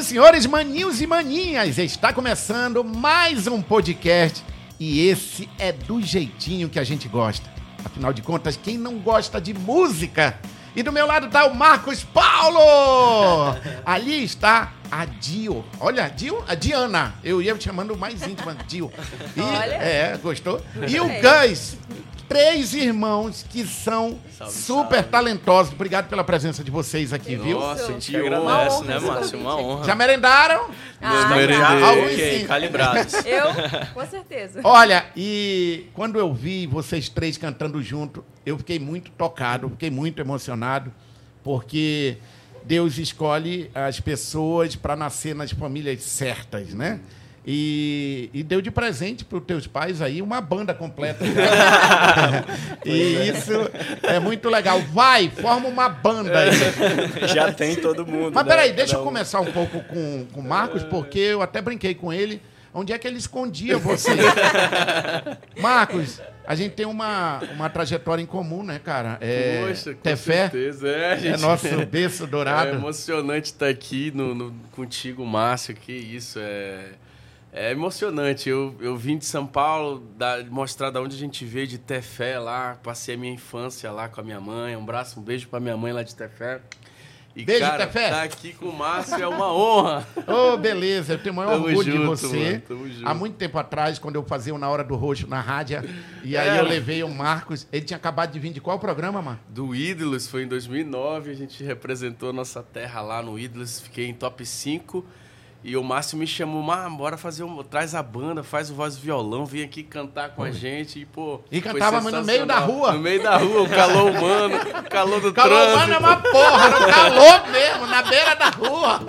e senhores, maninhos e maninhas, está começando mais um podcast e esse é do jeitinho que a gente gosta. Afinal de contas, quem não gosta de música? E do meu lado está o Marcos Paulo! Ali está a Dio. Olha, Dio, a Diana. Eu ia chamando mais íntima, Dio. E, Olha. É, gostou? E o Gostei. Três irmãos que são Salve, super salve. talentosos. Obrigado pela presença de vocês aqui, viu? Nossa, que honra né, Márcio? Uma honra. Já merendaram? Ah, Merendei. já. Alguns Ok, sim. calibrados. Eu, com certeza. Olha, e quando eu vi vocês três cantando junto, eu fiquei muito tocado, fiquei muito emocionado, porque Deus escolhe as pessoas para nascer nas famílias certas, né? E, e deu de presente para os teus pais aí uma banda completa. e isso é muito legal. Vai, forma uma banda aí. Já tem todo mundo. Mas né? peraí, deixa eu começar um pouco com o Marcos, porque eu até brinquei com ele. Onde é que ele escondia você? Marcos, a gente tem uma, uma trajetória em comum, né, cara? É, Poxa, com Tefé certeza. É, é gente. nosso berço É dourado. emocionante estar aqui no, no- contigo, Márcio. Que isso, é, é emocionante. Eu, eu vim de São Paulo da, mostrar da onde a gente veio, de Tefé lá. Passei a minha infância lá com a minha mãe. Um braço, um beijo pra minha mãe lá de Tefé. E, Beijo, cara, Tefé. tá aqui com o Márcio é uma honra. Ô, beleza, eu tenho o maior Tamo orgulho de junto, você. mano, tamo junto. Há muito tempo atrás, quando eu fazia o Na Hora do Roxo na rádio, e aí É. eu levei o Marcos. Ele tinha acabado de vir de qual programa, mano? do Ídolos, foi em 2009, a gente representou nossa terra lá no Ídolos, fiquei em top 5. E o Márcio me chamou, Mar, bora fazer um. Traz a banda, faz o voz e violão, vem aqui cantar com a gente. E, pô. E cantava, mas no meio da rua. No meio da rua, o calor humano, o calor do Calor trânsito. humano é uma porra, no calor mesmo, na beira da rua.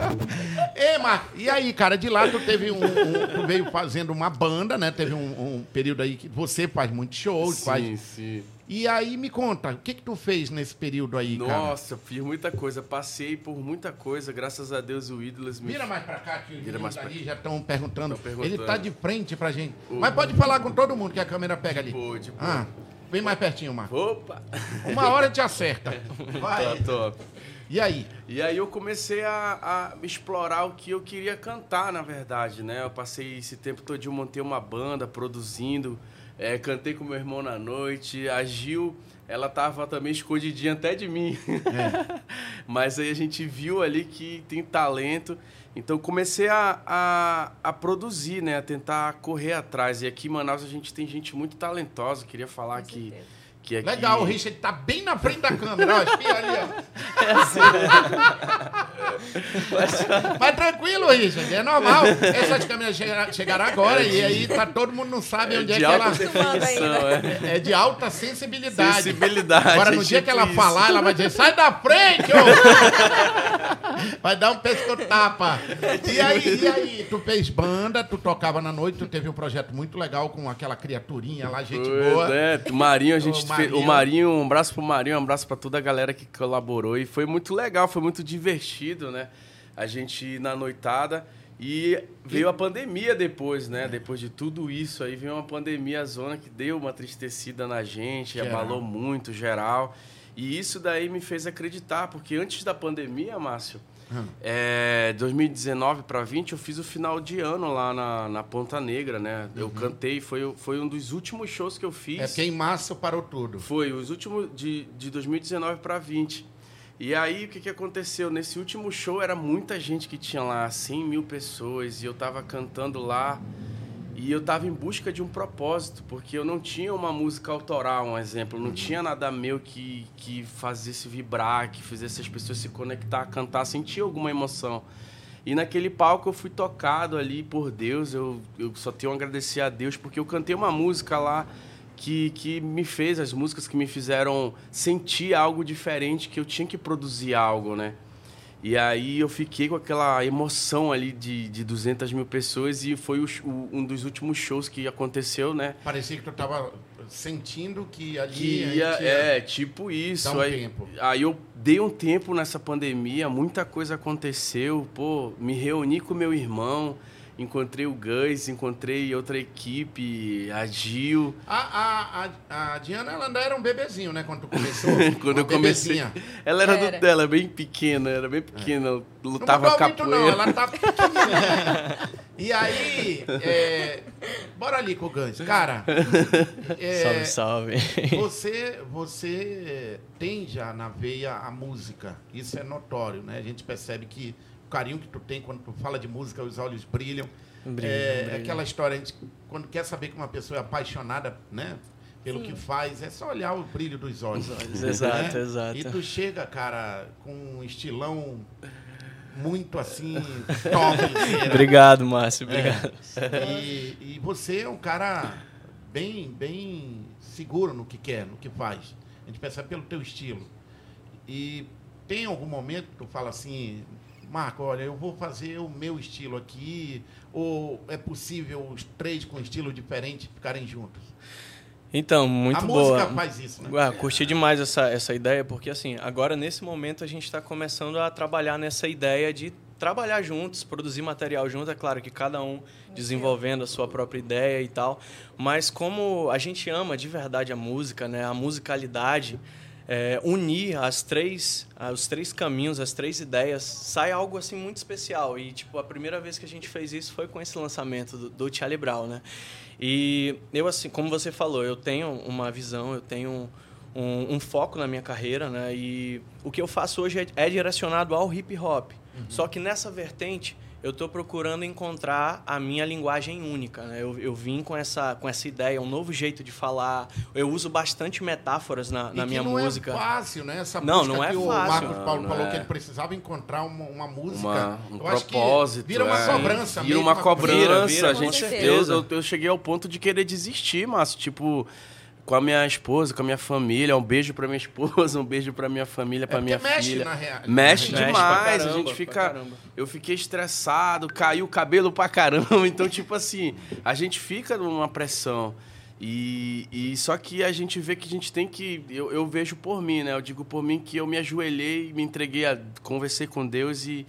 Ei, Marcos, e aí, cara, de lá tu teve um, um- Tu veio fazendo uma banda, né? Teve um, um período aí que você faz muitos shows, Sim, faz. sim. E aí me conta, o que que tu fez nesse período aí, cara? Nossa, fiz muita coisa, passei por muita coisa, graças a Deus o Ídolos me. Vira mais pra cá, que os Vira mais pra ali já estão perguntando. Perguntando. Ele tá de frente pra gente. O- Mas pode falar com todo mundo que a câmera pega ali. Pô, de boa. Ah, vem mais pertinho, Marcos. Opa! Uma hora te acerta. Tá Vai. top. E aí? E aí eu comecei a, a explorar o que eu queria cantar, na verdade, né? Eu passei esse tempo todo, eu montei uma banda, produzindo, é, cantei com meu irmão na noite, a Gil, ela tava também escondidinha até de mim. Mas aí a gente viu ali que tem talento, então comecei a, a, a produzir, né? A tentar correr atrás. E aqui em Manaus a gente tem gente muito talentosa, queria falar Com que... certeza. Que aqui... Legal, o Richard tá bem na frente da câmera. Ó, espia ali, ó. É assim, Mas tranquilo, Richard, é normal. Essas câmeras chega- chegaram agora e aí tá, todo mundo não sabe onde é, de que ela. definição, é. É de alta sensibilidade. Sensibilidade. Agora, no é dia tipo que ela isso. falar, ela vai dizer: sai da frente, ô! Vai dar um pescotapa. E aí, e aí, tu fez banda, tu tocava na noite, tu teve um projeto muito legal com aquela criaturinha lá, gente Pois boa. é, Marinho, a gente. Marinho. O Marinho, um abraço pro Marinho, um abraço pra toda a galera que colaborou. E foi muito legal, foi muito divertido, né? A gente ir na noitada. E veio a pandemia depois, né? Depois de tudo isso aí, veio uma pandemia zona que deu uma tristecida na gente, Geral. abalou muito, geral. E isso daí me fez acreditar, porque antes da pandemia, Márcio, Hum. é, 2019 para 20, eu fiz o final de ano lá na, na Ponta Negra, né? Eu cantei, foi, foi um dos últimos shows que eu fiz. Uhum. É porque em março parou tudo. Foi, os últimos de, de 2019 para 20. E aí, o que, que aconteceu? Nesse último show, era muita gente que tinha lá, 100 mil pessoas, e eu tava cantando lá. E eu tava em busca de um propósito, porque eu não tinha uma música autoral, um exemplo. Não tinha nada meu que, que fazesse vibrar, que fizesse as pessoas se conectar, cantar, sentir alguma emoção. E naquele palco eu fui tocado ali por Deus. Eu, eu só tenho a agradecer a Deus, porque eu cantei uma música lá que, que me fez, as músicas que me fizeram sentir algo diferente, que eu tinha que produzir algo, né? E aí eu fiquei com aquela emoção ali de, de 200 mil pessoas e foi o o- um dos últimos shows que aconteceu, né? Parecia que tu tava sentindo que ali. Que ia, ia- é, tipo isso. um aí, tempo. aí eu dei um tempo nessa pandemia, muita coisa aconteceu, pô, me reuni com meu irmão encontrei o Gus, encontrei outra equipe, a Gil. A, a, a, a Diana, ela ainda era um bebezinho, né? Quando tu começou. Quando eu comecei. bebezinha. Ela era, Era. do dela, bem pequena, era bem pequena, Não lutava muito, capoeira. não. Ela tá pequenininha. E aí, é, bora ali com o Gans. Cara, é, Salve, salve. você, você tem já na veia a música. Isso é notório, né? A gente percebe que carinho que tu tem quando tu fala de música, os olhos brilham. Brilham, é brilham. aquela história, a gente, quando quer saber que uma pessoa é apaixonada, né? Pelo Sim. que faz, é só olhar o brilho dos olhos. Os olhos, exato, né? exato. E tu chega, cara, com um estilão muito assim, top. Obrigado, Márcio, obrigado. E, e você é um cara bem, bem seguro no que quer, no que faz. A gente percebe pelo teu estilo. E tem algum momento que tu fala assim, Marco, olha, eu vou fazer o meu estilo aqui, ou é possível os três com estilo diferente ficarem juntos? Então, muito a boa. música faz isso, né? Ah, curti demais essa, essa ideia, porque assim, agora nesse momento a gente está começando a trabalhar nessa ideia de trabalhar juntos, produzir material junto. É claro que cada um desenvolvendo a sua própria ideia e tal, mas como a gente ama de verdade a música, né, a musicalidade, é, unir as três, os três caminhos, as três ideias, sai algo assim muito especial. E tipo a primeira vez que a gente fez isso foi com esse lançamento do, do Charlie Brown, né? E eu assim, como você falou, eu tenho uma visão, eu tenho um, um foco na minha carreira, né? E o que eu faço hoje é, é direcionado ao hip hop. Só que nessa vertente eu estou procurando encontrar a minha linguagem única. Né? Eu, eu vim com essa, com essa ideia, um novo jeito de falar. Eu uso bastante metáforas na, E na que minha não música. é fácil, né? Essa Não, não é que o fácil. Marcos Não, Paulo não falou é. que ele precisava encontrar uma, uma música. Uma, um Eu acho que propósito. vira uma é. cobrança Vira mesmo, uma cobrança. Vira, vira, gente, certeza. eu, eu, eu cheguei ao ponto de querer desistir, Márcio. Tipo, com a minha esposa, com a minha família. Um beijo pra minha esposa, um beijo pra minha família, pra É minha mexe filha. na Mexe na Mexe demais. pra caramba, a gente fica. Eu fiquei estressado, caiu o cabelo pra caramba. Então, tipo assim, a gente fica numa pressão. E, e só que a gente vê que a gente tem que. Eu, eu vejo por mim, né? Eu digo por mim que eu me ajoelhei, me entreguei, a, conversei com Deus e,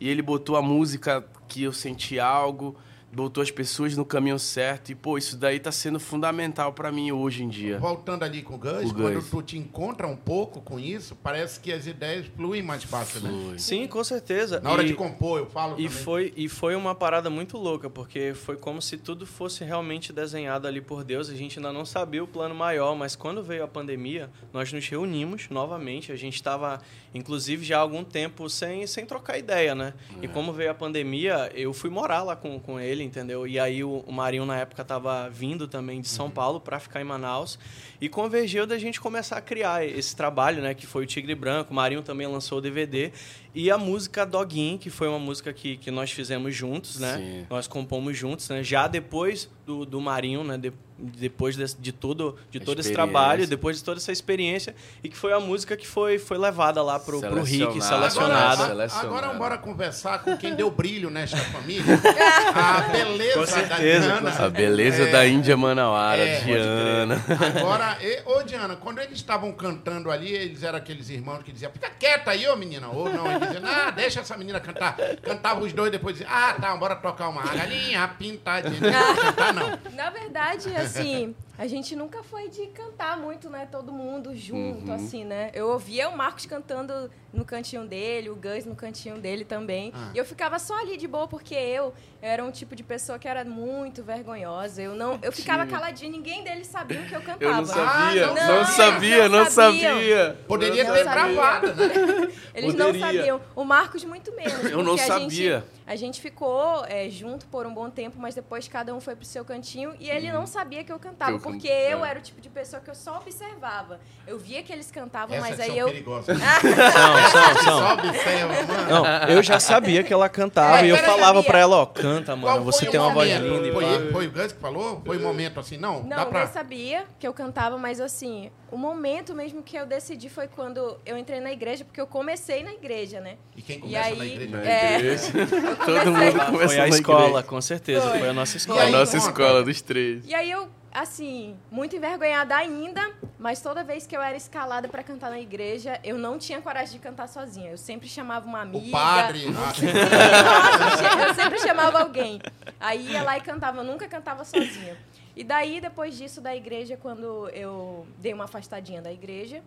e Ele botou a música que eu senti algo, botou as pessoas no caminho certo. E, pô, isso daí tá sendo fundamental pra mim hoje em dia. Voltando ali com o Gus, O quando Gus. tu te encontra um pouco com isso, parece que as ideias fluem mais fácil, né? Foi. Sim, com certeza. Na hora E- de compor, eu falo E também. foi, e foi uma parada muito louca, porque foi como se tudo fosse realmente desenhado ali por Deus. A gente ainda não sabia o plano maior, mas quando veio a pandemia, nós nos reunimos novamente. A gente estava, inclusive, já há algum tempo sem, sem trocar ideia, né? E como veio a pandemia, eu fui morar lá com, com ele, entendeu? E aí o, o Marinho, na época, estava vindo também de São Paulo para ficar em Manaus. E convergiu da gente começar a criar esse trabalho, né? Que foi o Tigre Branco. O Marinho também lançou o DVD. E a música Doguin, que foi uma música que, que nós fizemos juntos, né? Sim. Nós compomos juntos, né? Já depois do, do Marinho, né? De- depois desse- de, tudo, de todo esse trabalho, depois de toda essa experiência. E que foi a música que foi, foi levada lá pro, pro Rick, Selecionada. Agora, Selecionada. agora bora conversar com quem deu brilho nesta família. A beleza Com certeza, da Diana. A beleza É, da Índia Manauara, É, Diana. Agora, e, ô Diana, quando eles estavam cantando ali, eles eram aqueles irmãos que diziam, fica quieta aí, ô menina. Ou não, eles diziam, ah, deixa essa menina cantar. Cantava os dois, depois diziam, ah, tá, bora tocar uma. A galinha, a pintadinha. Cantar, não. Na verdade, assim, a gente nunca foi de cantar muito, né? Todo mundo junto, Uhum. assim, né? Eu ouvia o Marcos cantando no cantinho dele, o Gus no cantinho dele também. Ah. E eu ficava só ali de boa, porque eu era um tipo de pessoa que era muito vergonhosa. Eu não, eu ficava caladinha, ninguém deles sabia o que eu cantava. Eu não sabia, Ah, não não, sabia. sabia, Não não sabiam. sabia. Poderia Não ter sabia. travado, né? Eles não Poderia. sabiam. O Marcos muito menos. Eu não sabia. Gente, a gente ficou é, junto por um bom tempo, mas depois cada um foi pro seu cantinho e ele não sabia que eu cantava, Eu can- porque eu é. era o tipo de pessoa que eu só observava. Eu via que eles cantavam, Essas mas aí são eu. perigosas. São, são, são. Só observa, mano. Não, eu já sabia que ela cantava É, e eu falava sabia. pra ela, ó, canta, Qual mano, você foi tem o uma voz linda e Foi, foi o Gus que falou? Foi um momento assim, não, Não, dá eu pra... sabia que eu cantava, mas assim, o momento mesmo que eu decidi foi quando eu entrei na igreja, porque eu comecei na igreja, né? E quem E começa na aí- igreja? Na É. igreja. Todo mundo Lá começou Foi a escola, igreja. com certeza, Foi. foi a nossa E A escola. aí, nossa conta. escola dos três. E aí eu assim, muito envergonhada ainda, mas toda vez que eu era escalada para cantar na igreja, eu não tinha coragem de cantar sozinha. Eu sempre chamava uma amiga. O padre. Nossa, eu sempre chamava alguém. Aí ia lá e cantava, eu nunca cantava sozinha. E daí, depois disso, da igreja, quando eu dei uma afastadinha da igreja,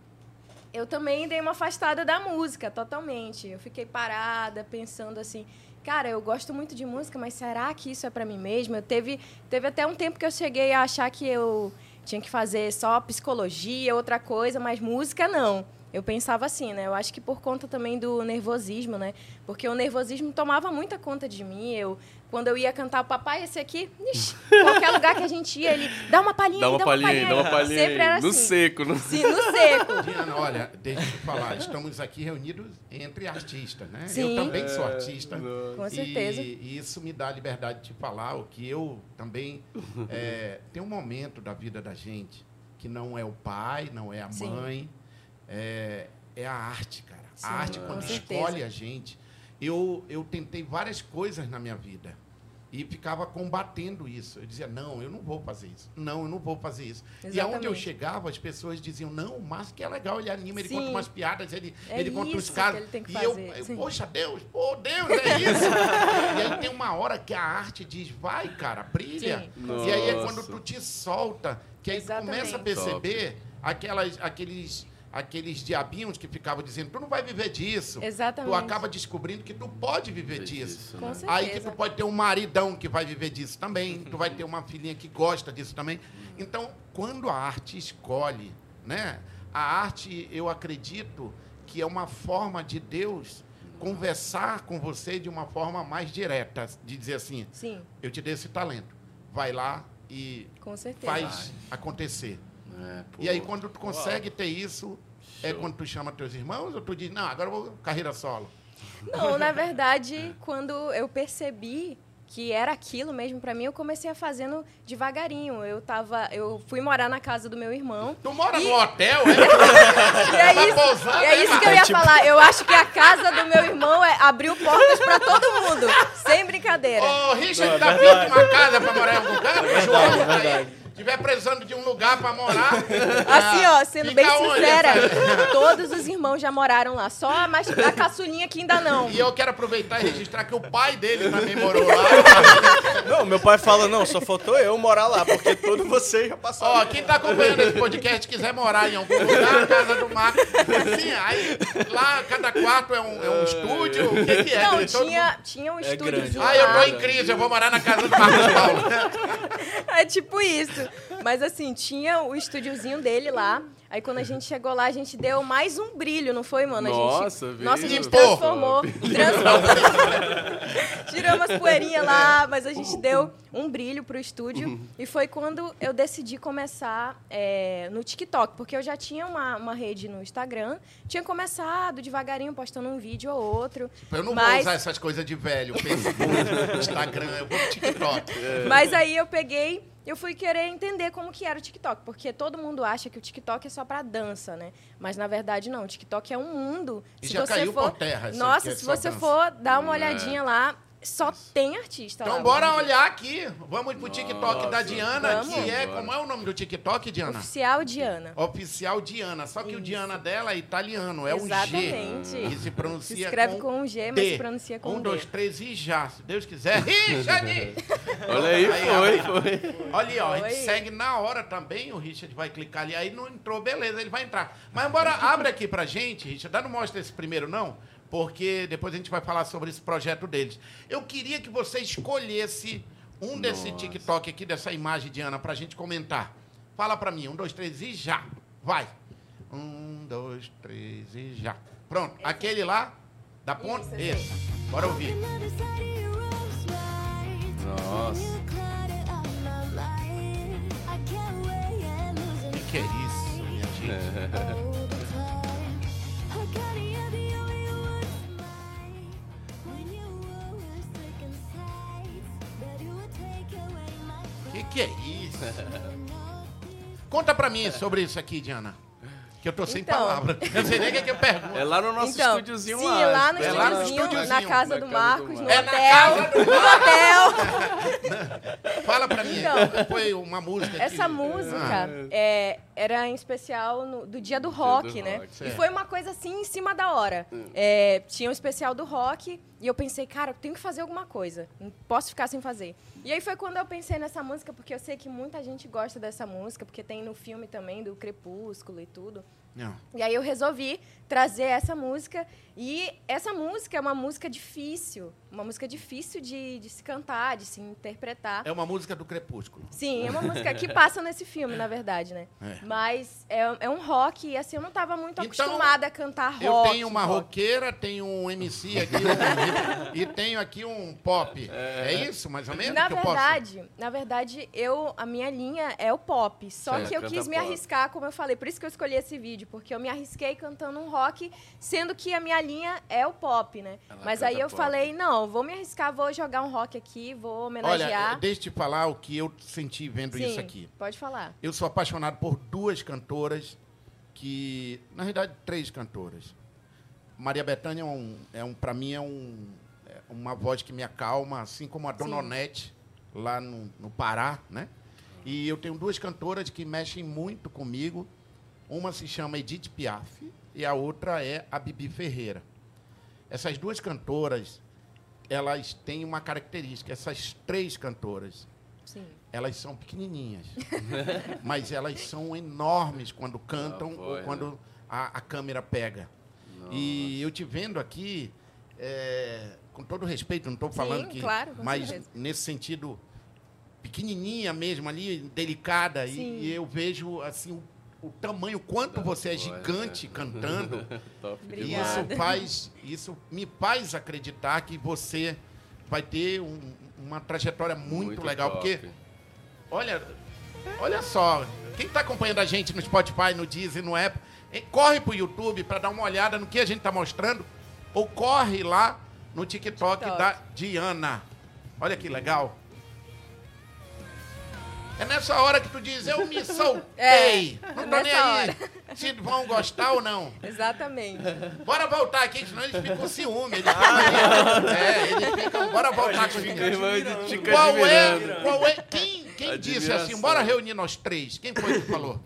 eu também dei uma afastada da música, totalmente. Eu fiquei parada, pensando assim, cara, eu gosto muito de música, mas será que isso é para mim mesma? Eu teve, teve até um tempo que eu cheguei a achar que eu tinha que fazer só psicologia, outra coisa, mas música não. Eu pensava assim, né? Eu acho que por conta também do nervosismo, né? Porque o nervosismo tomava muita conta de mim. Eu, quando eu ia cantar o papai, esse aqui, ixi, qualquer lugar que a gente ia, ele dá uma palhinha, dá uma, palhinha, dá uma palhinha. Sempre era no assim. seco, no Sim, no seco. Diana, olha, deixa eu te falar, estamos aqui reunidos entre artistas, né? Sim. Eu também sou artista. Com certeza. E, e isso me dá a liberdade de falar o que eu também. é, tem um momento da vida da gente que não é o pai, não é a Sim. mãe, é, é a arte, cara. Sim, a arte, quando certeza. escolhe a gente. Eu, eu tentei várias coisas na minha vida e ficava combatendo isso. Eu dizia, não, eu não vou fazer isso. Não, eu não vou fazer isso. E aonde eu Exatamente. chegava, as pessoas diziam, não, o Márcio que é legal, ele anima, ele Sim. conta umas piadas, ele, É ele conta os isso casos. e eu, eu, poxa, Deus, pô, Deus, é isso. e aí tem uma hora que a arte diz, vai, cara, brilha. E aí é quando tu te solta, que aí tu começa a Exatamente. perceber aquelas, aqueles, aqueles diabinhos que ficavam dizendo, tu não vai viver disso. Exatamente. Tu acaba descobrindo que tu pode viver disso. Isso, Com né? certeza. Aí que tu pode ter um maridão que vai viver disso também, tu vai ter uma filhinha que gosta disso também. Então, quando a arte escolhe, né? A arte, eu acredito que é uma forma de Deus conversar com você de uma forma mais direta, de dizer assim, Sim, eu te dei esse talento, vai lá e com certeza. faz acontecer. É. E aí, quando tu consegue ter isso, é quando tu chama teus irmãos ou tu diz, não, agora eu vou carreira solo. Não, na verdade, quando eu percebi que era aquilo mesmo pra mim, eu comecei a fazendo devagarinho. Eu tava, eu fui morar na casa do meu irmão. Tu mora E- no hotel, é? E é Tá isso, pousando, e é isso que eu ia falar. Eu acho que a casa do meu irmão é, abriu portas pra todo mundo, sem brincadeira. Ô, Richard, Não, é tá verdade. vendo uma casa pra morar em algum lugar? verdade, João, é tá aí. verdade. Tiver precisando de um lugar pra morar. Assim, ó, sendo bem onde, sincera, essa- todos os irmãos já moraram lá. Só a, mais, a caçulinha que ainda não. E eu quero aproveitar e registrar que o pai dele também morou lá. Não, meu pai fala, não, só faltou eu morar lá, porque todos vocês já passaram. Ó, quem tá acompanhando esse podcast quiser morar em algum lugar, casa do Marco. Assim, aí lá cada quarto é um, é um estúdio. O que, que é? Não, tinha, tinha um É mundo- Ah, eu tô em crise, eu vou morar na casa do Marcos Paulo. É tipo isso. Mas assim, tinha o estúdiozinho dele lá. Aí quando a gente chegou lá, a gente deu mais um brilho, não foi, mano? A Nossa, gente, veio. Nossa, a gente transformou. transformou. Tiramos as poeirinhas lá, mas a gente deu um brilho pro estúdio. E foi quando eu decidi começar é, no TikTok, porque eu já tinha uma, uma rede no Instagram. Tinha começado devagarinho, postando um vídeo ou outro. Eu não vou mas... usar essas coisas de velho, Facebook, Instagram, eu vou pro TikTok. Mas aí eu peguei, eu fui querer entender como que era o TikTok, porque todo mundo acha que o TikTok é só pra dança, né? Mas na verdade não, o TikTok é um mundo. E se já você caiu for, por terra, isso Nossa, é se você dança. for dar uma É. olhadinha lá, só tem artista lá. Então bora olhar aqui. Vamos pro TikTok da Nossa, Diana, vamos. que é. Como é o nome do TikTok, Diana? Oficial Diana. Oficial Diana. Só que o Isso. Diana dela é italiano, é um G. Exatamente. Que se pronuncia Se escreve com, com um G, mas D. se pronuncia com um, um dois, três e já. Se Deus quiser. Richard! Olha aí, Aí, foi, foi. Olha aí, ó, a gente segue na hora também. O Richard vai clicar ali. Aí não entrou, beleza, ele vai entrar. Mas bora, abre aqui pra gente, Richard. Dá, Não mostra esse primeiro, não? Porque depois a gente vai falar sobre esse projeto deles. Eu queria que você escolhesse um desse Nossa. TikTok aqui, dessa imagem de Ana, pra gente comentar. Fala pra mim, um, dois, três e já. Vai. Um, dois, três e já. Pronto. Aquele lá, da ponta? Esse. Esse. Bora ouvir. Nossa. O que, que é isso, minha gente? que, é isso? Conta pra mim sobre isso aqui, Diana. Que eu tô sem Então. palavras. Eu sei nem o que, que eu pergunto. É lá no nosso então, estúdiozinho sim, lá. lá no É lá no estúdiozinho, na casa na do casa do Marcos, no. É hotel, no hotel. Fala pra mim, Então, foi uma música que- Essa música é, era em especial no- do dia do rock, do né? rock, e certo. foi uma coisa assim em cima da hora. É, tinha um especial do rock e eu pensei, cara, eu tenho que fazer alguma coisa. Não posso ficar sem fazer. E aí foi quando eu pensei nessa música, porque eu sei que muita gente gosta dessa música, porque tem no filme também do Crepúsculo e tudo. Não. E aí eu resolvi trazer essa música. E essa música é uma música difícil. Uma música difícil de, de se cantar, de se interpretar. É uma música do Crepúsculo. Sim, é uma música que passa nesse filme, na verdade, né? É. Mas é, é um rock e assim, eu não estava muito Então, acostumada a cantar rock. Eu tenho uma rock. roqueira, tenho um MC aqui um- e tenho aqui um pop. É, isso, mais ou menos? Na que eu posso? verdade, na verdade, eu a minha linha é o pop. Só Certo, que eu quis me pop. arriscar, como eu falei, por isso que eu escolhi esse vídeo, porque eu me arrisquei cantando um rock, sendo que a minha linha é o pop, né? Ela Mas aí eu pop. falei, não, vou me arriscar, vou jogar um rock aqui, vou homenagear. Olha, deixa eu te falar o que eu senti vendo Sim, isso aqui. Pode falar. Eu sou apaixonado por duas cantoras que, na realidade, três cantoras. Maria Bethânia é um, é um para mim é um é uma voz que me acalma, assim como a Dona Sim. Onete lá no, no Pará, né? E eu tenho duas cantoras que mexem muito comigo. Uma se chama Edith Piaf e a outra é a Bibi Ferreira. Essas duas cantoras, elas têm uma característica. Essas três cantoras, Sim. elas são pequenininhas, mas elas são enormes quando cantam Ah, foi, ou quando a, a câmera pega. E eu te vendo aqui, é, com todo respeito, não estou falando Sim, que, claro, mas certeza. nesse sentido pequenininha mesmo ali, delicada, e, e eu vejo assim o, o tamanho, o quanto você é gigante cantando. Top. Isso faz, isso me faz acreditar que você vai ter um- uma trajetória muito, legal, top. porque Olha, olha só. Quem está acompanhando a gente no Spotify, no Deezer, no Apple, corre pro YouTube para dar uma olhada no que a gente está mostrando. Ou corre lá no TikTok, TikTok. da Diana. Olha que legal. É nessa hora que tu diz, eu me soltei. É, não tô nem aí. Se vão gostar ou não. Exatamente. Bora voltar aqui, senão eles ficam com ciúme. Eles ficam, é, eles ficam. Bora voltar fica Qual é, qual é? Quem, quem disse assim, bora reunir nós três? Quem foi que falou?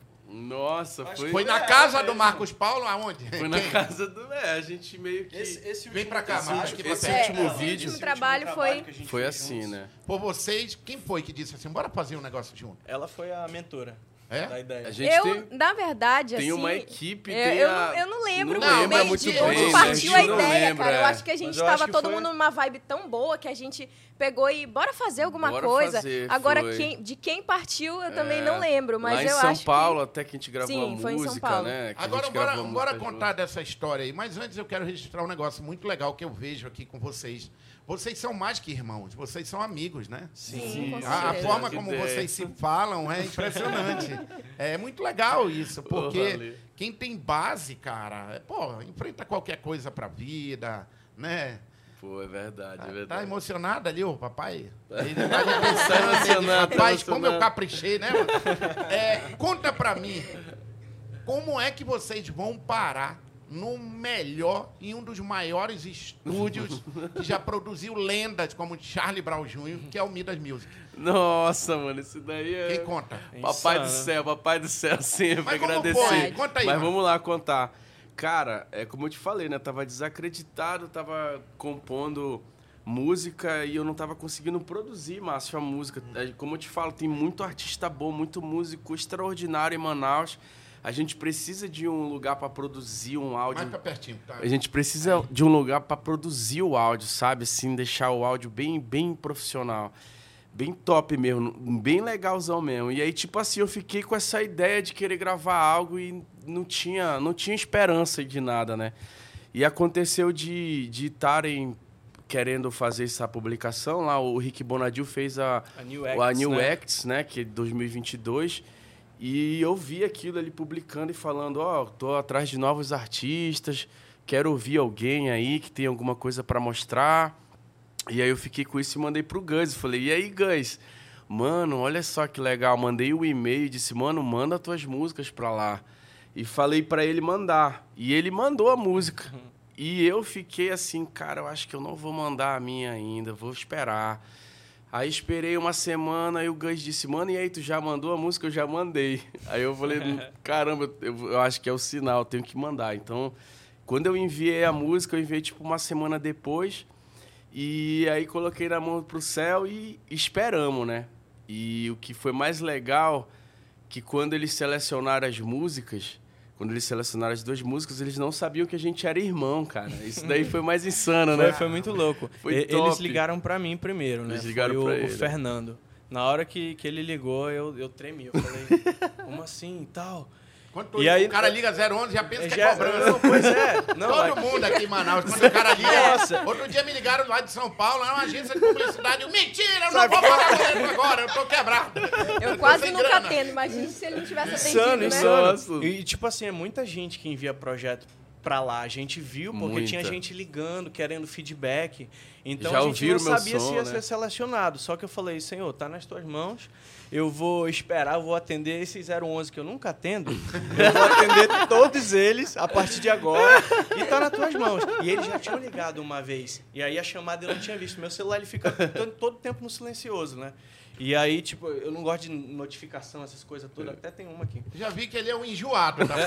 Nossa, foi, Foi na casa do Marcos Paulo, aonde? foi na casa do... É, a gente meio que... Esse, esse Vem último pra cá, trabalho- Marcos, aqui pra esse perto. último esse vídeo... último trabalho foi- que a gente Foi fez assim, juntos, né? Por vocês, quem foi que disse assim, bora fazer um negócio junto? Ela foi a mentora É? da ideia. A gente eu, tem... na verdade, tem assim. uma equipe, eu, tem eu, a- não, eu não lembro Não lembra muito bem muito de bem, onde né? partiu A a gente ideia, lembra, cara. Eu é. acho que a gente eu acho estava que todo foi- mundo numa vibe tão boa que a gente pegou e bora fazer alguma Bora coisa. fazer, Agora, quem, de quem partiu, eu também É, não lembro, mas Lá em eu São acho Paulo, que... até que a gente gravou Sim, a foi em São música, Paulo. né? Que Agora, bora, bora música contar dessa história aí. Mas antes eu quero registrar um negócio muito legal que eu vejo aqui com vocês. Vocês são mais que irmãos, vocês são amigos, né? Sim, com A, a forma como vocês se falam é impressionante. é muito legal isso, porque quem tem base, cara, é, pô, enfrenta qualquer coisa pra vida, né? Pô, é verdade, é Tá, verdade. tá emocionado ali, o papai? Ele tá Tá pensando, ele, emocionado, tá rapaz, como eu caprichei, né? mano? É, conta pra mim, como é que vocês vão parar no melhor, em um dos maiores estúdios que já produziu lendas como Charlie Brown Jr., que é o Midas Music? Nossa, mano, isso daí é... Quem conta? Papai do céu, papai do céu, sempre Mas como agradecer. Conta aí, Mas mano. vamos lá contar. Cara, é como eu te falei, né? Tava desacreditado, tava compondo música e eu não tava conseguindo produzir, Márcio, a música. É, Como eu te falo, tem muito artista bom, muito músico extraordinário em Manaus. A gente precisa de um lugar para produzir um áudio. Mais pra pertinho, tá? A gente precisa de um lugar para produzir o áudio, sabe? Assim, deixar o áudio bem, bem profissional. Bem top mesmo, bem legalzão mesmo. E aí, tipo assim, eu fiquei com essa ideia de querer gravar algo e não tinha, não tinha esperança de nada, né? E aconteceu de estarem querendo fazer essa publicação lá. O Rick Bonadil fez a, A New o- Acts, a New né? Acts, né? Que é de 2022. E eu vi aquilo ali publicando e falando, ó, tô atrás de novos artistas, quero ouvir alguém aí que tem alguma coisa para mostrar. E aí eu fiquei com isso e mandei pro Gus. Falei, e aí, Gus? Mano, olha só que legal. Mandei o e-mail e disse, mano, manda tuas músicas pra lá. E falei para ele mandar. E ele mandou a música. E eu fiquei assim, cara, eu acho que eu não vou mandar a minha ainda, vou esperar. Aí esperei uma semana e o Gus disse, mano, e aí, tu já mandou a música? Eu já mandei. Aí eu falei, caramba, eu, eu acho que é o sinal, tenho que mandar. Então, quando eu enviei a música, eu enviei tipo uma semana depois. E aí coloquei na mão pro céu e esperamos, né? E o que foi mais legal, que quando eles selecionaram as músicas, quando eles selecionaram as duas músicas, eles não sabiam que a gente era irmão, cara. Isso daí foi mais insano, né? Foi, foi muito louco. Foi E-. Eles ligaram pra mim primeiro, né? Eles ligaram foi pra o, ele. o Fernando. Na hora que, que ele ligou, eu, eu tremi. Eu falei, como assim e tal? Quando E aí- o cara liga 011, já pensa que é cobrança. não, pois é. Não, Todo mas- mundo aqui em Manaus, quando o cara liga. Nossa. Outro dia me ligaram lá de São Paulo, era uma agência de publicidade. Eu, Mentira, eu não vou pagar boleto agora, eu tô quebrado. Eu tô quase nunca grana. atendo. Imagina se ele não tivesse Insano, atendido, né? insano. E, tipo assim, é muita gente que envia projeto pra lá. A gente viu, porque Muita. tinha gente ligando, querendo feedback. Então Já a gente não sabia se som, ia né? ser selecionado. Só que eu falei, Senhor, tá nas tuas mãos. Eu vou esperar, eu vou atender esses 011 que eu nunca atendo. Eu vou atender todos eles a partir de agora. E tá nas tuas mãos. E eles já tinham ligado uma vez. E aí a chamada eu não tinha visto. Meu celular ele fica todo, todo tempo no silencioso, né? E aí, tipo, eu não gosto de notificação, essas coisas todas. Até tem uma aqui. Já vi que ele é um enjoado. Tá?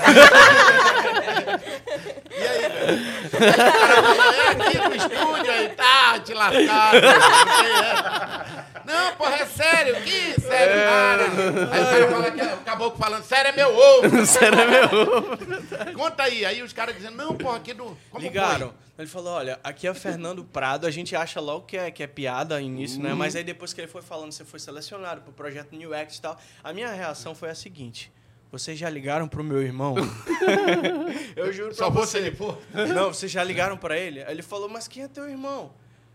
e aí, velho? Cara é aqui no estúdio aí, tá, te lascado. Não, é. não porra, é sério. Que sério, nada. Aí o cara fala que é o caboclo falando, sério é meu ovo. sério é meu ovo. Conta aí. Aí os caras dizendo, não, porra, aqui do... Como Ligaram. foi? Ele falou, olha, aqui é Fernando Prado, a gente acha logo que é, que é piada início, né? Mas aí depois que ele foi falando, você foi selecionado pro projeto New Act e tal, a minha reação foi a seguinte. Vocês já ligaram pro meu irmão? Eu juro pra Só você você. ele for. Não, vocês já ligaram pra ele? Ele falou, mas quem é teu irmão?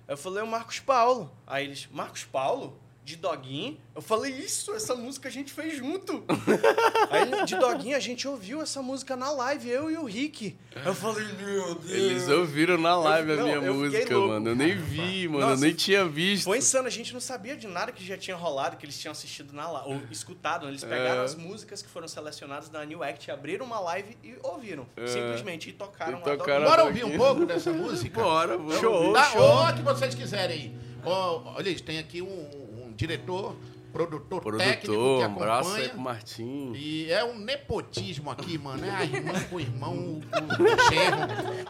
Eu falei, o Marcos Paulo. Aí eles, Marcos Paulo? De Doguinho? Eu falei, isso, essa música a gente fez junto. Aí de Doguinho, a gente ouviu essa música na live, eu e o Rick. Eu falei, meu Deus. Eles ouviram na live Eu- a não, minha música, louco, mano. Eu nem cara. vi, mano. Nossa, eu nem tinha visto. Foi insano, a gente não sabia de nada que já tinha rolado, que eles tinham assistido na live, ou escutado. Eles pegaram É. as músicas que foram selecionadas da New Act, abriram uma live e ouviram. É. Simplesmente, e tocaram E lá. tocaram Bora ouvir um pouco dessa música? Bora, vamos. Show. Dá, a que vocês quiserem. Ó, olha isso, tem aqui um, um diretor, produtor, técnico que Produtor, um abraço aí acompanha. pro Martim. E é um nepotismo aqui, mano. É a irmã com o irmão, o, o genro,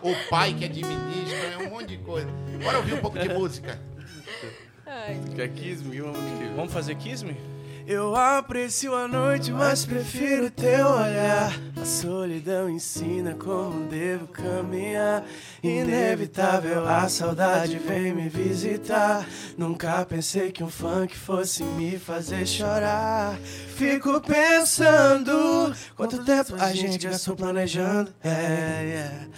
o pai que administra, é um monte de coisa. Bora ouvir um pouco de música. Ai, Quer 15 mil, vamos fazer Kiss Me? Eu aprecio a noite, mas prefiro teu olhar. A solidão ensina como devo caminhar. Inevitável, a saudade vem me visitar. Nunca pensei que um funk fosse me fazer chorar. Fico pensando quanto tempo a gente gastou planejando. É, é.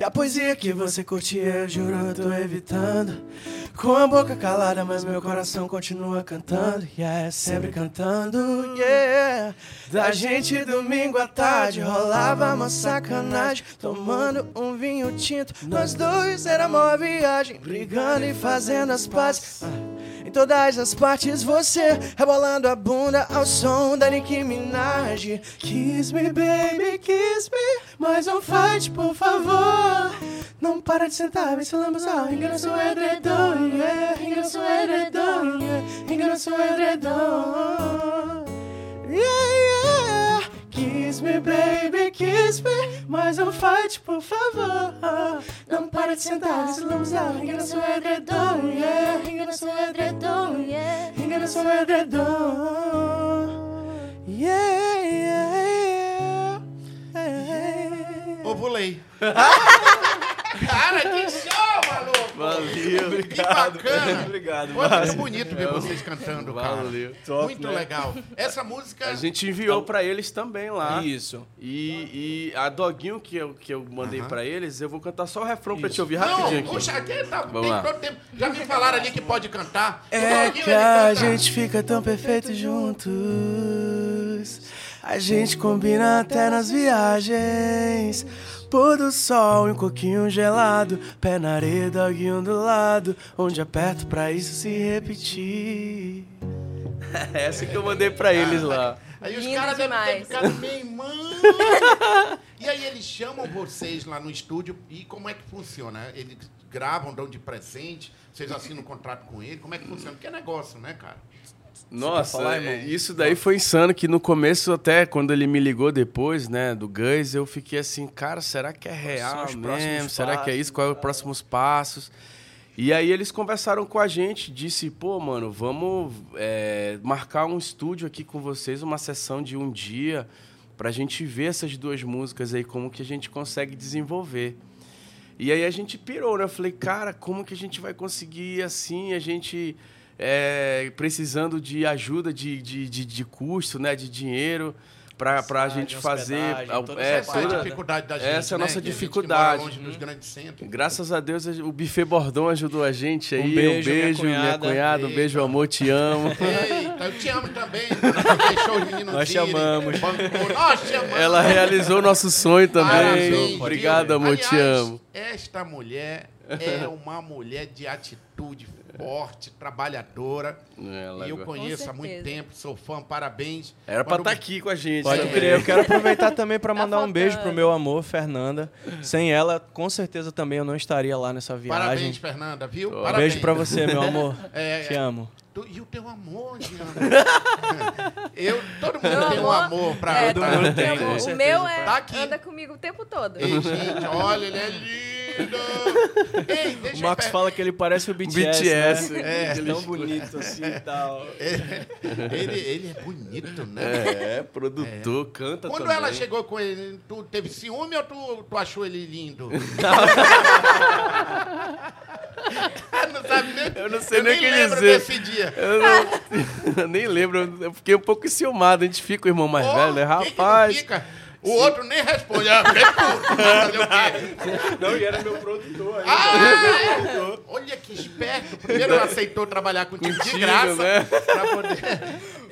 E a poesia que você curtia, eu juro, eu tô evitando. Com a boca calada, mas meu coração continua cantando. Yeah, sempre cantando, yeah. Da gente domingo à tarde rolava uma sacanagem. Tomando um vinho tinto, nós dois era mó viagem. Brigando e fazendo as pazes. Todas as partes você rebolando a bunda ao som da Nicki Minaj. Kiss me, baby, kiss me. Mais um fight, por favor. Não para de sentar, vem se lambuzar. Engana seu edredom, yeah. Engana seu edredom, yeah. Engana seu edredom. Yeah, yeah. Kiss me, baby, kiss me. Mais um fight, por favor. Não para de sentar, se lambuzar. Engana seu edredom, yeah. Engana seu edredom, yeah. Engana seu edredom. Yeah, yeah, yeah. Ovulei. Cara, que show, Valeu. Que bacana! Obrigado, Pô, muito bonito ver vocês cantando, cara. Valeu. Muito legal. Essa música. A gente enviou pra eles também lá. Isso. E, e a doguinho que eu, que eu mandei Aham. pra eles, eu vou cantar só o refrão pra Isso. te ouvir rapidinho Não, aqui. puxa, aqui tá, Vamos tem lá. tempo. Já me falaram ali que pode cantar. O É Doguinho, que a gente fica tão perfeito juntos. A gente combina até nas viagens. Pôr do sol e um coquinho gelado. Pé na areia, doguinho do lado. Onde aperto pra isso se repetir. Essa que eu mandei pra eles lá. Aí os Lindo caras devem ter demais. ficado, meu irmão. E aí aí eles chamam vocês lá no estúdio e como é que funciona? Eles gravam, dão de presente, vocês assinam um contrato com ele, como é que funciona? Porque é negócio, né, cara? Nossa, falar, isso daí foi insano, que no começo, até quando ele me ligou depois, né, do Gus, eu fiquei assim, cara, será que é real mesmo? Será que é isso? Qual é os né? próximos passos? E aí eles conversaram com a gente, disse, pô, mano, vamos é, marcar um estúdio aqui com vocês, uma sessão de um dia, pra gente ver essas duas músicas aí, como que a gente consegue desenvolver. E aí a gente pirou, né? Eu falei, cara, como que a gente vai conseguir assim, a gente é, precisando de ajuda de, de, de, de custo, né? De dinheiro pra Passagem, gente fazer. hospedagem, toda é, essa é a toda- dificuldade da gente. essa é a né? nossa que dificuldade. mora longe dos grandes centros. Graças a Deus o Buffet Bordão ajudou a gente aí. Um beijo, minha beijo minha cunhada. cunhada. Um beijo, amor, te amo. Eita, eu te amo também. Não deixou os meninos Nós te amamos. Nós te amamos. Ela realizou nosso sonho também. Parabéns, Obrigado, amor, te Aliás, amo. Esta mulher é uma mulher de atitude forte, trabalhadora. Ela e eu conheço há muito tempo, sou fã, parabéns. Era pra Quando- estar aqui com a gente. Pode também. crer. Eu quero aproveitar também para Tá mandar um beijo pro meu amor, Fernanda. Sem ela, com certeza também eu não estaria lá nessa viagem. Parabéns, Fernanda, viu? Um Parabéns. beijo pra você, meu amor. É, Te amo. Tu- e o teu amor, Diana? eu, todo mundo Meu tem um amor, amor pra É, todo mundo tem tem, amor. com O meu é, Tá aqui. anda comigo o tempo todo. Ei, gente, olha, ele é lindo. Ei, deixa O eu per- fala que ele parece o BTS, BTS, né? é. Ele é tão bonito assim e tal. Ele, ele é bonito, né? É, produtor, canta Quando também. ela chegou com ele, tu teve ciúme ou tu, tu achou ele lindo? não sabe nem. Eu não sei eu nem o que lembro dizer. desse dia. Eu, não- eu nem lembro, eu fiquei um pouco enciumado. A gente fica o irmão mais Pô, velho, né? quem que não O outro nem responde. Ah, fiquei puto. Não, e era meu produtor ainda. Ah, é? Olha que esperto. Primeiro aceitou trabalhar contigo, de Contigo, graça. né? Poder...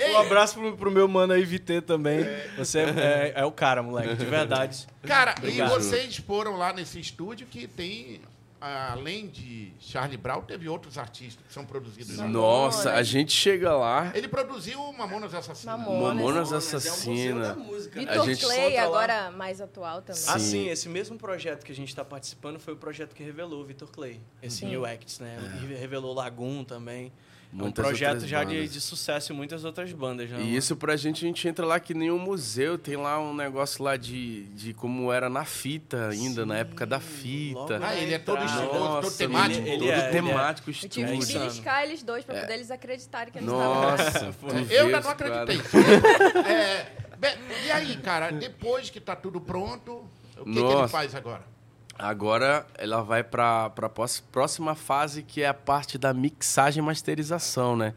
Um abraço pro, pro meu mano aí, VT, também. Você é, é- é o cara, moleque, de verdade. Cara, Obrigado. e vocês foram lá nesse estúdio que tem, além de Charlie Brown, teve outros artistas que são produzidos lá. Nossa, a gente chega lá. Ele produziu Mamonas Assassinas. Mamonas. Mamonas é Assassina. Vitor A gente Clay, encontra lá. agora mais atual também. Ah, Sim. sim, esse mesmo projeto que a gente está participando foi o projeto que revelou o Vitor Clay, esse Sim. New Acts, né? E Revelou Lagoon também. É um Muitas projeto já de, de sucesso em muitas outras bandas, né? E isso pra gente, a gente entra lá que nem um museu, tem lá um negócio lá de, de como era na fita ainda, na época da fita. Ah, ele é todo Nossa, estiloso, todo Nossa, temático. ele- ele todo é, ele é. temático, Eu tive que beliscar eles dois pra poder eles acreditarem que eles Nossa, estavam. tu Eu ainda não acreditei. É, bem, e aí, cara, depois que tá tudo pronto, o que, que ele Nossa. faz agora? Agora ela vai para a próxima fase, que é a parte da mixagem e masterização, né?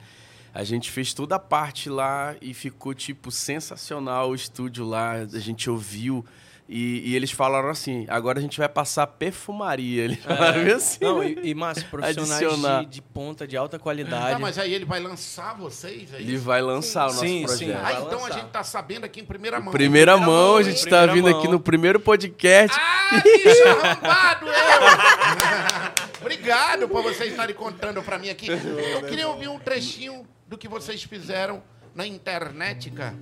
A gente fez toda a parte lá e ficou, tipo, sensacional o estúdio lá. A gente ouviu e, e eles falaram assim, agora a gente vai passar perfumaria. Eles falaram bem assim. Não, né? e, e Márcio, profissionais Adicionar. de, de ponta, de alta Tá, qualidade. mas aí ele vai lançar vocês aí? Ele vai lançar o nosso Sim, sim. projeto. Ah, vai então a lançar. gente tá sabendo aqui em primeira mão. Primeira mão, a gente Primeira está vindo mão. aqui no primeiro podcast. Ah, bicho arrombado eu! Obrigado por vocês estarem contando pra mim aqui. Eu queria ouvir um trechinho do que vocês fizeram na internet, cara,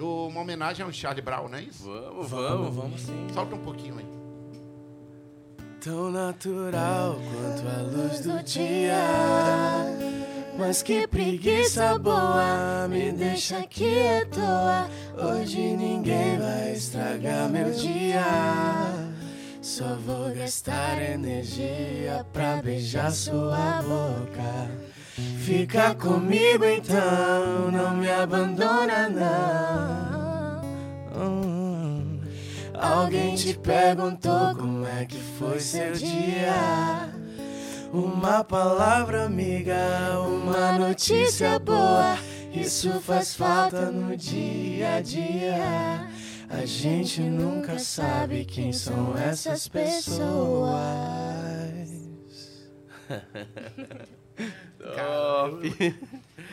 do uma homenagem ao Charlie Brown, não é isso? Vamos, Vamos, vamos sim. Solta um pouquinho aí. Tão natural quanto a luz do dia. Mas que preguiça boa me deixa aqui à toa. Hoje ninguém vai estragar meu dia. Só vou gastar energia pra beijar sua boca. Fica comigo então, não me abandona não. Alguém te perguntou como é que foi seu dia. Uma palavra amiga, uma notícia boa. Isso faz falta no dia a dia. A gente nunca sabe quem são essas pessoas. Top!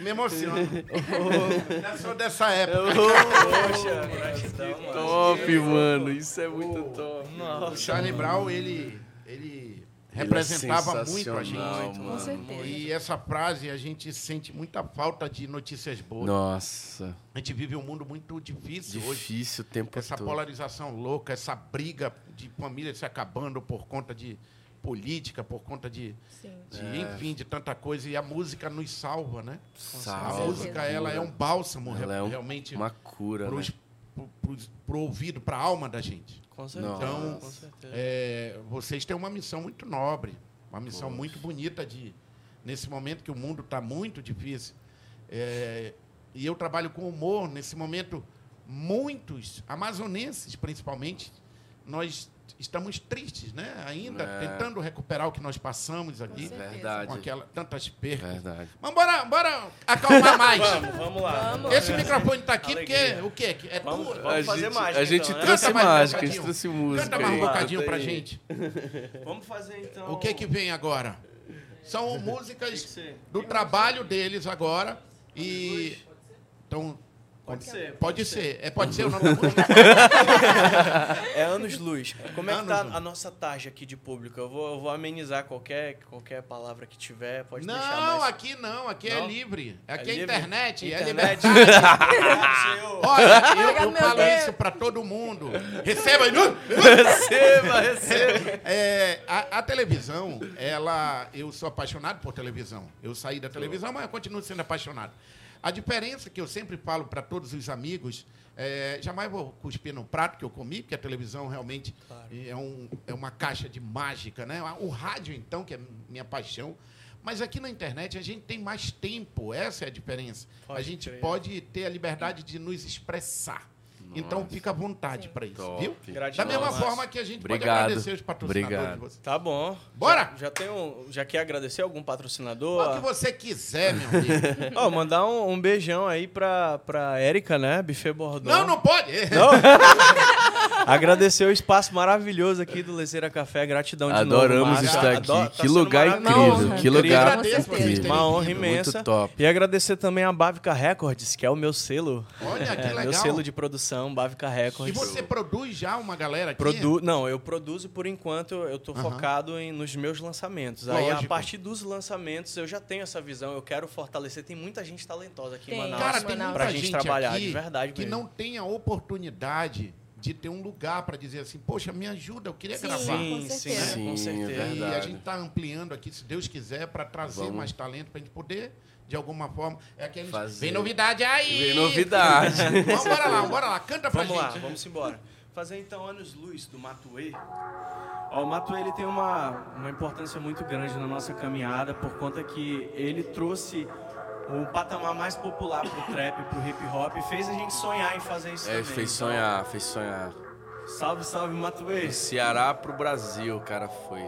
Me emociona. Eu sou dessa época. Poxa, gratidão, mano. Top, mano. Isso é muito top. O Charlie Brown, ele, ele representava Ele é muito a gente. mano. Com certeza. E essa frase, a gente sente muita falta de notícias boas. Nossa, A gente vive um mundo muito difícil, hoje. difícil o tempo Essa todo. polarização louca, essa briga de família se acabando por conta de política, por conta de, de, É. enfim, de tanta coisa. E a música nos salva, né? A Salva, música, ela é um bálsamo Ela é um- realmente uma cura, pros, né? pro, pros- pro ouvido, para a alma da gente. Com certeza. Então, com certeza. É, vocês têm uma missão muito nobre, uma missão muito bonita de nesse momento que o mundo está muito difícil. É, e eu trabalho com humor nesse momento. Muitos amazonenses, principalmente, nós estamos tristes, né? Ainda É. tentando recuperar o que nós passamos aqui, certeza. Verdade. com aquela tantas percas. Verdade. Mas bora, bora acalmar mais. Vamos, vamos lá. Vamos. Esse microfone está aqui Alegria. porque o quê? É Vamos- tua? vamos fazer gente, mágica, A gente então, né? trouxe um mágica, a gente trouxe música. Canta mais um bocadinho aí. gente. Vamos fazer então. O que que vem agora? São músicas do trabalho deles agora e então Pode ser. pode ser. É pode ser o nome da música? É anos luz. Como é que Anos tá luz. a nossa tarja aqui de público? Eu vou, eu vou amenizar qualquer, qualquer palavra que tiver. Pode deixar Não, mais. aqui não, aqui é Não? livre. Aqui é, livre? internet, é Internet. liberdade. Olha, eu, eu Meu falo Deus. isso pra todo mundo. Receba aí. nu- Receba, receba. É, a, a televisão, ela, eu sou apaixonado por televisão. Eu saí da televisão, mas eu continuo sendo apaixonado. A diferença que eu sempre falo para todos os amigos, é, jamais vou cuspir no prato que eu comi, porque a televisão realmente é, um- é uma caixa de mágica, né? O rádio, então, que é minha paixão. Mas aqui na internet a gente tem mais tempo, essa é a diferença. Pode a gente crer. pode ter a liberdade de nos expressar. Então fica à vontade para isso, Top. viu? Gratidão, Da mesma Márcio. forma que a gente pode Obrigado. agradecer os patrocinadores Obrigado. de vocês. Tá bom. Bora? Já, já tem um, já quer agradecer algum O que patrocinador? você quiser, meu amigo. Ó, mandar um, um beijão aí pra, pra Érica, né? Buffet Bordão. não, não pode. Não? Agradecer o espaço maravilhoso aqui do Lezeira Café. Gratidão de novo. Adoramos Márcio. estar aqui. Adoro- tá que sendo lugar incrível. Que lugar terem Uma honra imensa. Muito top. E agradecer também a Bavica Records, que é o meu selo. Olha, que É, legal. Meu selo de produção, Bavica E Records. você produz já uma galera aqui? Produ... Não, eu produzo por enquanto, eu tô Aham. focado em, nos meus lançamentos. Aí, a Lógico. partir dos lançamentos, eu já tenho essa visão, eu quero fortalecer. Tem muita gente talentosa aqui Tem. em Manaus. Cara, tem Manaus. muita pra gente gente trabalhar, aqui de verdade que mesmo. não tem a oportunidade de ter um lugar para dizer assim, poxa, me ajuda, eu queria Sim. gravar. Sim, Com sim, certeza. com Sim, certeza. é E a gente está ampliando aqui, se Deus quiser, para trazer Vamos. mais talento para a gente poder, de alguma forma. É aquele. Fazer. Vem novidade aí! Vem novidade. Vamos, bora lá, bora lá, canta pra Vamos lá, gente. vamos embora. Fazer então Anos Luz do Matuê. Ó, o Matuê ele tem uma, uma importância muito grande na nossa caminhada por conta que ele trouxe o patamar mais popular pro trap, pro hip hop e fez a gente sonhar em fazer isso É, também. fez Então, sonhar, fez sonhar. salve, salve Matuê. Do Ceará pro Brasil, o cara foi.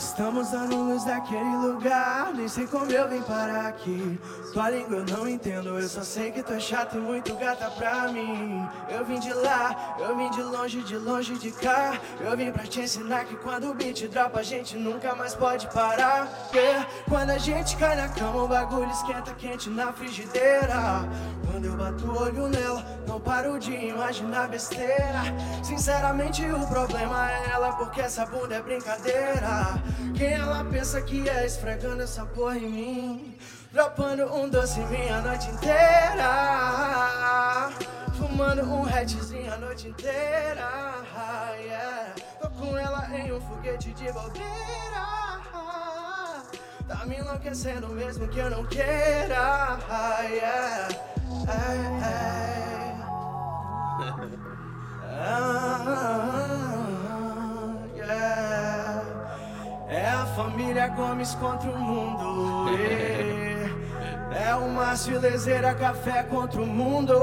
Estamos dando luz daquele lugar, nem sei como eu vim parar aqui. Tua língua eu não entendo, eu só sei que tu é chato e muito gata pra mim. Eu vim de lá, eu vim de longe, de longe de cá. Eu vim pra te ensinar que quando o beat dropa, a gente nunca mais pode parar. Yeah. Quando a gente cai na cama, o bagulho esquenta quente na frigideira. Quando eu bato o olho nela, não paro de imaginar besteira. Sinceramente, o problema é ela, porque essa bunda é brincadeira. Quem ela pensa que é esfregando essa porra em mim? Dropando um doce minha noite inteira. Fumando um hatzinho a noite inteira. Yeah. Tô com ela em um foguete de bobeira. Tá me enlouquecendo mesmo que eu não queira. Yeah. Hey, hey. Ah, a família Gomes contra o mundo. É o Márcio Lezeira Café contra o mundo.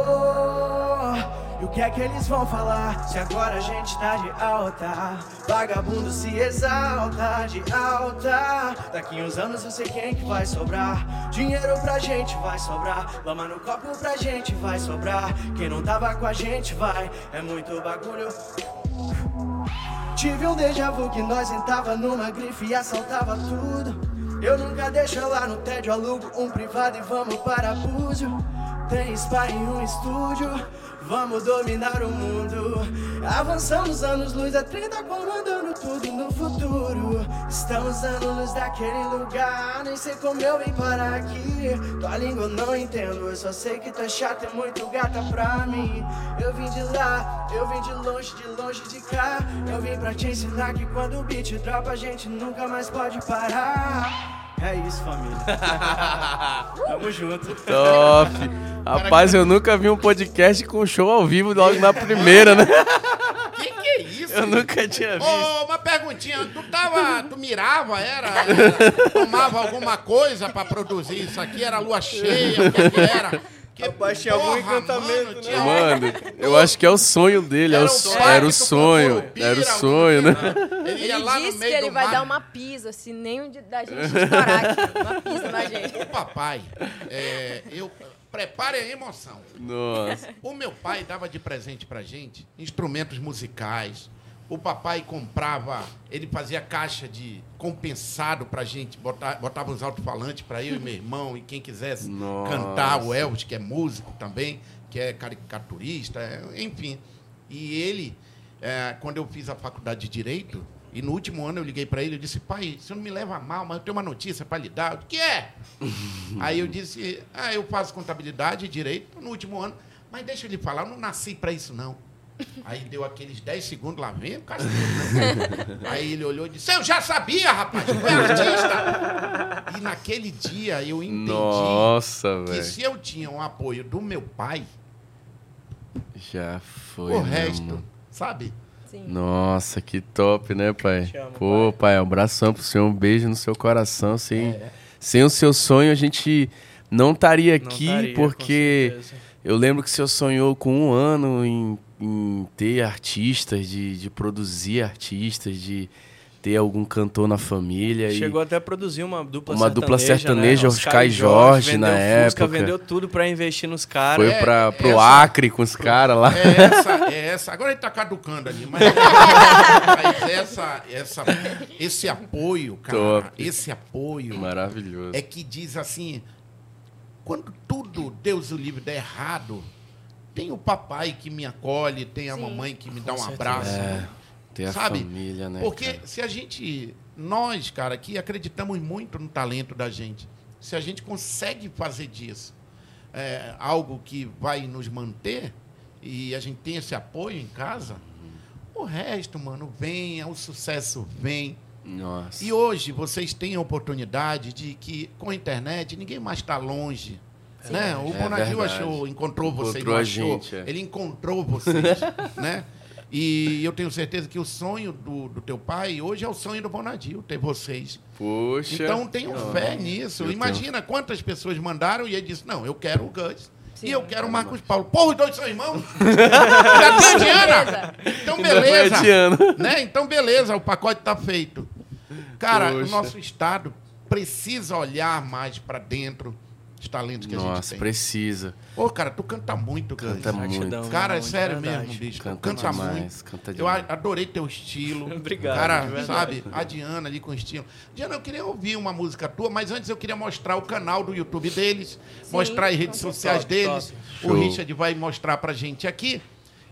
E o que é que eles vão falar se agora a gente tá de alta? Vagabundo se exalta de alta. Daqui uns anos eu sei quem que vai sobrar. Dinheiro pra gente vai sobrar. Lama no copo pra gente vai sobrar. Quem não tava com a gente vai. É muito bagulho. Tive um déjà vu que nós entrava numa grife e assaltava tudo. Eu nunca deixo lá no tédio, alugo um privado e vamos para Búzio. Tem spa em um estúdio, vamos dominar o mundo. Avançamos anos luz a 30 comandando tudo no futuro. Estamos anos luz daquele lugar. Nem sei como eu vim parar aqui. Tua língua não entendo. Eu só sei que tu é chata e muito gata pra mim. Eu vim de lá, eu vim de longe, de longe de cá. Eu vim pra te ensinar que quando o beat dropa, a gente nunca mais pode parar. É isso, família. Tamo junto. Top. Rapaz, eu nunca vi um podcast com show ao vivo logo na primeira, né? Que que é isso? Eu nunca tinha visto. Ô, uma perguntinha, tu tava, tu mirava, era, era tomava alguma coisa pra produzir isso aqui, era lua cheia, o que que era? Que Rapaz, tinha algum encantamento, mano, né? tinha- Mano, eu acho que é o sonho dele. é Era o Era o sonho. Era o sonho, né? Ele Ele lá no disse meio que ele vai mar. dar uma pisa, se nem um de- da gente estourar aqui. Uma pisa na gente. O papai, é, eu prepare a emoção. Nossa. O meu pai dava de presente pra gente instrumentos musicais. O papai comprava, ele fazia caixa de compensado pra gente, botar, botava os alto-falantes pra eu e meu irmão e quem quisesse Nossa. cantar, o Elvis, que é músico também, que é caricaturista, é, enfim. E ele, é, quando eu fiz a faculdade de Direito, e no último ano eu liguei pra ele e disse, pai, você não me leva mal, mas eu tenho uma notícia pra lhe dar. Disse, que é? Aí eu disse, ah, eu faço contabilidade e direito no último ano, mas deixa eu lhe falar, eu não nasci para isso, não. Aí deu aqueles 10 segundos lá, vem o cacete. Aí ele olhou e disse, eu já sabia, rapaz, tu é artista. E naquele dia eu entendi Nossa, que velho. se eu tinha um apoio do meu pai, Já foi. o resto, mano? sabe? Sim. Nossa, que top, né, pai? Amo, Pô, pai, um abração pro senhor, um beijo no seu coração. Sem, É. sem o seu sonho, a gente não estaria Não aqui, estaria, com porque eu lembro que o senhor sonhou com um ano em, em ter artistas, de, de produzir artistas, de ter algum cantor na família. e- Chegou até a produzir uma dupla Uma dupla sertaneja, sertaneja, né? Oscar e Jorge, vendeu na Fusca, época. vendeu tudo pra investir nos caras. Foi É, pra, pro essa- Acre com os caras lá. É essa, é essa. Agora ele tá caducando ali, mas, mas essa, essa, esse apoio, cara, Top. esse apoio Maravilhoso. é que diz assim, quando tudo, Deus o livre, der errado, tem o papai que me acolhe, tem a Sim. mamãe que me dá um certeza. abraço. É, ter a Sabe? família, né? Porque cara? se a gente, nós, cara, aqui acreditamos muito no talento da gente. Se a gente consegue fazer disso é, algo que vai nos manter e a gente tem esse apoio em casa, o resto, mano, vem, o sucesso vem. Nossa. E hoje vocês têm a oportunidade de que com a internet ninguém mais está longe. Né? O É Bonadil verdade. achou, encontrou vocês, Encontrou não a achou. gente, é. Ele encontrou vocês, né? E eu tenho certeza que o sonho do, do teu pai hoje é o sonho do Bonadil, ter vocês. Poxa. Então tenham fé nisso. Imagina quantas pessoas mandaram e ele disse: Não, eu quero o Gus. Sim. E eu quero o Marcos Paulo. Porra, os dois são irmãos? Já tem a Diana? Então beleza. Né? Então beleza, o pacote está feito. Cara, o Poxa. nosso Estado precisa olhar mais para dentro os talentos que a gente Nossa, tem. precisa. Ô, cara, tu canta muito, Canta Gus. muito. Gratidão, Cara, é de sério verdade. mesmo, bicho. Canta Canta, demais, muito. canta Eu adorei teu estilo. Obrigado, Cara, de sabe? A Diana ali com estilo. Diana, eu queria ouvir uma música tua, mas antes eu queria mostrar o canal do YouTube deles, mostrar as redes sociais Top, deles. top. O. Richard vai mostrar pra gente aqui.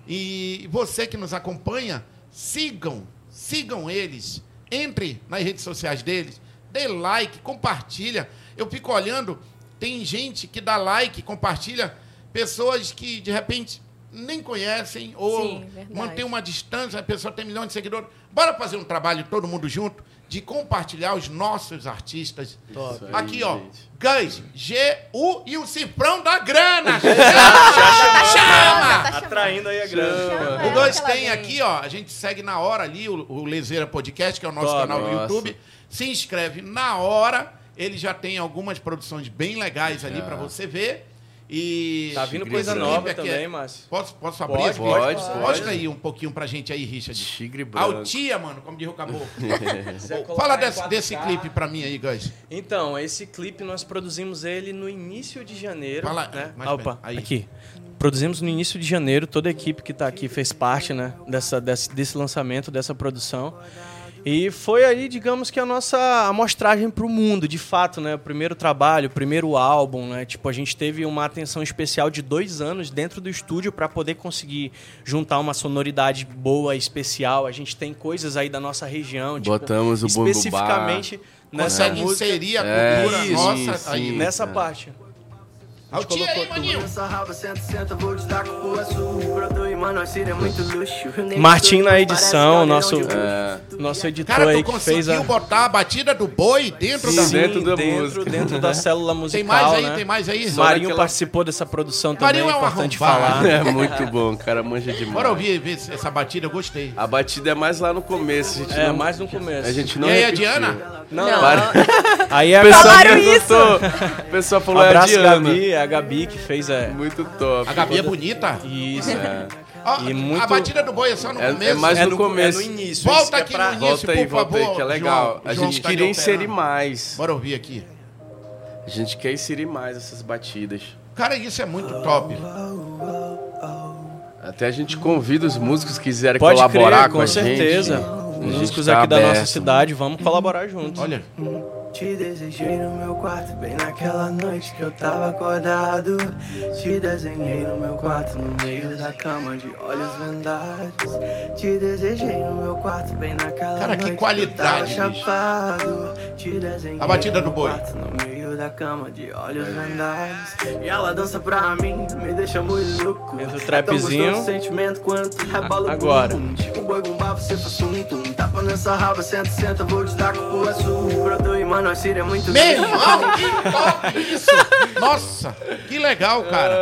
E você que nos acompanha, sigam, sigam eles. Entre nas redes sociais deles, dê like, compartilha. Eu fico olhando, tem gente que dá like, compartilha, pessoas que de repente nem conhecem ou Sim, mantém uma distância, a pessoa tem milhões de seguidores. Bora fazer um trabalho todo mundo junto de compartilhar os nossos artistas. Top. Aqui, ó. Gus, G-U e o cifrão da grana. Já Chama! tá chamando. Atraindo aí a grana. Chama O ela tem aqui, ó, a gente segue na hora ali o, o Lezeira Podcast, que é o nosso Top. canal do Nossa. YouTube. Se inscreve na hora. Ele já tem algumas produções bem legais ali Já. pra você ver. E Tá vindo coisa nova Aqui é- também, Márcio. Posso, posso abrir? Pode, pode, pode. Mostra aí um pouquinho pra gente aí, Richard. Tigre branco. Altia, mano, como diz o caboclo. Fala desse, 4K. desse clipe pra mim aí, Gus. Então, esse clipe nós produzimos ele no início de janeiro. Fala, né? mais Opa, aí. aqui. Produzimos no início de janeiro, toda a equipe que está aqui fez parte né, dessa, desse, desse lançamento, dessa produção. E foi aí, digamos que a nossa amostragem para o mundo, de fato, né? O primeiro trabalho, o primeiro álbum, né? Tipo, a gente teve uma atenção especial de dois anos dentro do estúdio para poder conseguir juntar uma sonoridade boa, especial. A gente tem coisas aí da nossa região, tipo, Botamos o especificamente nessa Consegue música, inserir a É, cultura isso, nossa sim, aí. sim. nessa parte. Aí, maninho. É luxo. Martim na edição, nosso, É. nosso editor Cara, aí tu que fez conseguiu a... botar a batida do boi dentro da... Sim. dentro da dentro, música. dentro da célula musical, Tem mais aí, né? tem mais aí? Marinho naquela- participou dessa produção também, Marinho é um importante arrombado. falar. É muito bom, o cara manja demais. Bora ouvir ver essa batida, eu gostei. A batida é mais lá no começo. A gente É, não, mais no começo. A gente não E aí, a repetiu. Diana? Não, Não. Para. Aí é O a pessoal Falaram perguntou. O pessoal falou é a Abraço, Diana. Gabi, é a Gabi que fez a... Muito top. A Gabi é bonita. Isso. Ó, E muito- A batida do boi é só no É- começo. é mais É no no, começo. É no início. Volta que é aqui pra- no início. Volta aí, por volta aí, favor, que é legal. João. a João gente tá queria inserir mais. Bora ouvir aqui. A gente quer inserir mais essas batidas. Cara, isso é muito top. Até a gente convida os músicos que quiserem Pode colaborar crer, com, com a gente. certeza. Gente Músicos tá aqui da nossa aberto. cidade, vamos colaborar juntos. Olha. Te desejei no meu quarto, bem naquela noite que eu tava acordado. Te desenhei no meu quarto, no meio da cama, de olhos vendados. Te desejei no meu quarto, bem naquela Cara, que noite qualidade, que eu tava bicho. chapado. Te desenhei A batida no do boi. meu quarto, no meio da cama, de olhos vendados. E ela dança pra mim, me deixa muito louco. Entra o É tão trapzinho. sentimento quanto rebola o Agora. Tipo boi bumbá, você faz um tum. Tapa nessa raba, senta, senta, vou te dar com o azul. Brotou e mano, a Síria é muito Meu irmão, que top isso! Nossa, que legal, cara.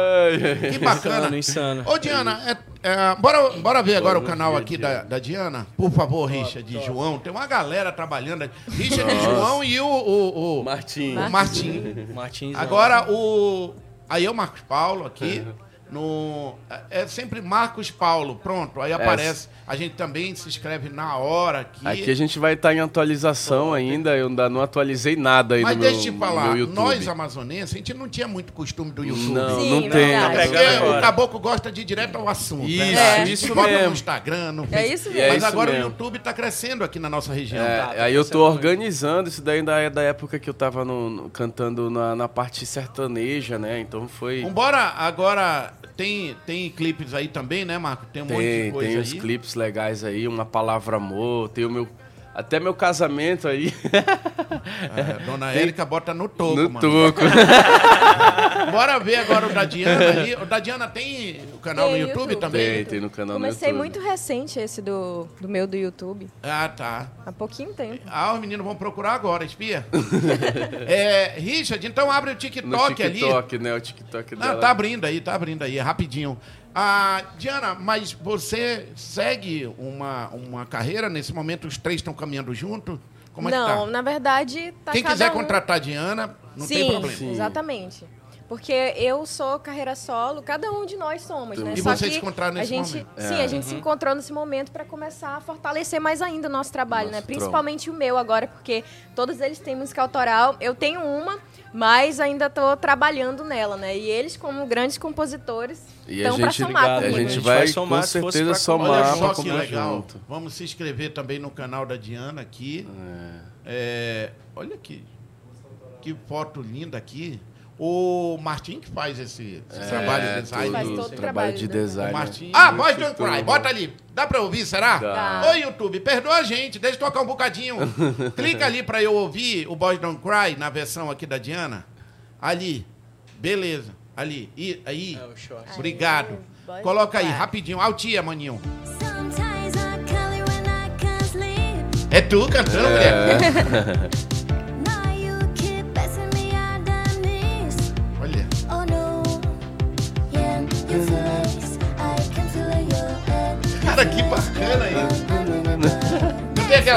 Que bacana. Insano, insano. Ô, Diana, é- é, bora, bora ver agora o canal aqui da, da Diana? Por favor, Richard de João. Tem uma galera trabalhando. Richard de João e o, o, o, Martim. o Martim. Martins. Agora, o. Aí é o Marcos Paulo aqui. No, é é sempre Marcos Paulo, pronto. Aí aparece. A gente também se inscreve na hora aqui. Aqui a gente vai estar em atualização ainda. Eu ainda não atualizei nada aí Mas no meu, deixa eu te falar, meu nós amazonenses, a gente não tinha muito costume do YouTube. Não, Sim, não tem. verdade. Porque o caboclo gosta de ir direto ao assunto. Isso, né? É. isso Bota mesmo. no Instagram, no É isso mesmo. é Mas isso agora mesmo. o YouTube está crescendo aqui na nossa região. É, Tá, tá aí eu muito. organizando, isso daí ainda é da época que eu tava no- no- cantando na, na parte sertaneja, né? Então foi. Vambora, agora tem, tem clipes aí também, né, Marco? Tem um monte de Tem, coisa tem aí. uns clipes legais aí, uma palavra amor, tem o meu. Até meu casamento aí. É, Dona Érica bota no toco, no mano. toco. Bora ver agora o da Diana ali. O da Diana tem canal Tem no YouTube, YouTube. também? tem, tem no canal Comecei no YouTube. muito recente esse do, do meu do YouTube. Ah, tá. Há pouquinho tempo. Ah, os meninos vão procurar agora, espia. é, Richard, então abre o No TikTok, ali. TikTok, né? O TikTok Ah, dela. tá abrindo aí, tá abrindo aí, é rapidinho. Ah, Diana, mas você segue uma, uma carreira? Nesse momento os três estão caminhando junto? Como é não, que tá? na verdade, tá Quem cada quiser um... contratar a Diana, não Sim, tem problema. Sim. exatamente. Porque eu sou carreira solo, cada um de nós somos, né? E Só vocês que se encontraram a nesse gente, momento. Sim, a gente se encontrou nesse momento para começar a fortalecer mais ainda o nosso trabalho, Nosso né? Principalmente o meu agora, porque todos eles têm música autoral. Eu tenho uma, mas ainda tô trabalhando nela, né? E eles, como grandes compositores, a estão para somar a comigo. gente gente vai, vai somar com certeza somar Olha só que legal. junto. Vamos se inscrever também no canal da Diana aqui. É, olha que, que foto linda aqui. O Martim que faz esse, esse trabalho de design. Faz todo o trabalho trabalho de de design. O né? Ah, Boys Don't Cry. Bota ali. Dá pra ouvir, será? Dá. Oi, YouTube, perdoa a gente. Deixa eu tocar um bocadinho. Clica ali pra eu ouvir o Boys Don't Cry na versão aqui da Diana. Ali. Beleza. Ali. E, aí. É, o short. Obrigado. Boys Coloca aí, rapidinho. Altia, maninho. Sometimes I call you when I can't sleep. É tu cantando, mulher?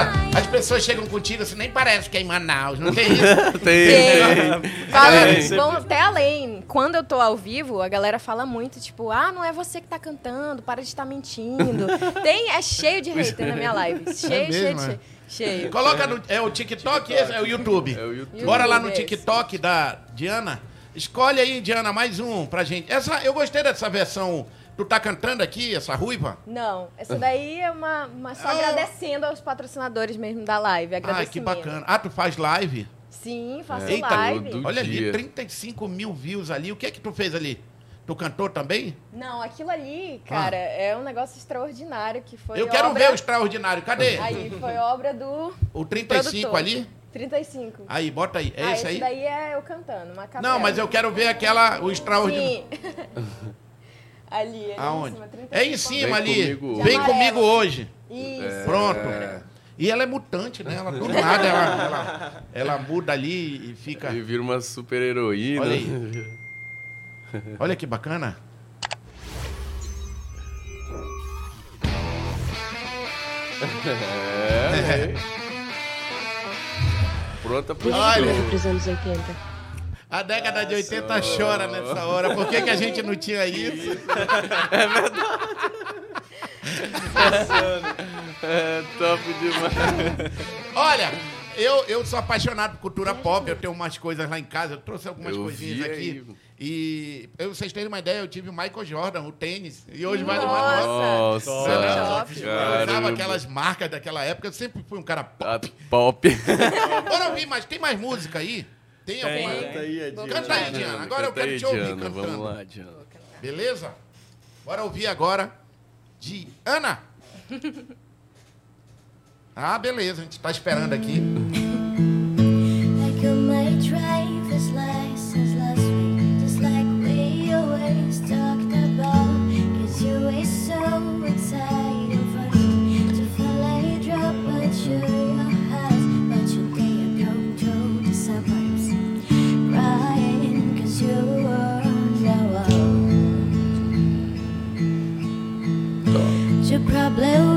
Tem. As pessoas chegam contigo assim, nem parece que é em Manaus. Não tem isso? Tem, tem. Fala, É, vão até além. Quando eu tô ao vivo, a galera fala muito, tipo, ah, não é você que tá cantando, para de estar mentindo. Tem, é cheio de hater na minha live. Cheio, É mesmo, cheio, é? cheio. Cheio. Coloca no. É o TikTok, esse é o YouTube. É o YouTube. Bora lá no TikTok da Diana. Escolhe aí, Diana, mais um pra gente. Essa, eu gostei dessa versão Tu tá cantando aqui, essa ruiva? Não, essa daí é uma, uma só Ah. agradecendo aos patrocinadores mesmo da live. Ah, que bacana. Ah, tu faz live? Sim, faço Eita, live. do- Olha ali, dia. 35 mil views ali. O que é que tu fez ali? Tu cantou também? Não, aquilo ali, cara, é um negócio extraordinário que foi Ah. Eu quero obra... ver o extraordinário. Cadê? Aí foi obra do O 35 produtor. ali? 35. Aí, bota aí. É ah, esse esse aí? daí é eu cantando, uma capela. Não, mas eu quero ver aquela, o extraordinário. Sim. ali, ali Aonde? em cima, 35. É em cima Vem ali. comigo Vem comigo hoje. Isso. Pronto. E ela é mutante, né? Ela do nada ela, ela, ela muda ali e fica. E vira uma super heroína. Olha aí. Olha que bacana. É, Pronta pro Olha. show. Pros anos 80. A década de 80 chora nessa hora. Por que, que a gente não tinha isso? É top demais. Olha, eu, eu sou apaixonado por cultura pop. Eu tenho umas coisas lá em casa. Eu trouxe algumas Eu coisinhas aqui. aí. E pra vocês terem uma ideia, eu tive o Michael Jordan, o tênis. E hoje vai no Nossa. Nossa, Top. Eu usava aquelas marcas daquela época. Eu sempre fui um cara pop. Ah, Pop. Agora eu vi, mas tem mais música aí? Tem alguma? Tem. aí, Vou Canta aí, Diana. Agora eu Canta quero aí, te ouvir Diana. cantando. Vamos lá, Diana. Beleza? Bora ouvir agora de Ana. Ah, beleza. A gente tá esperando aqui. I You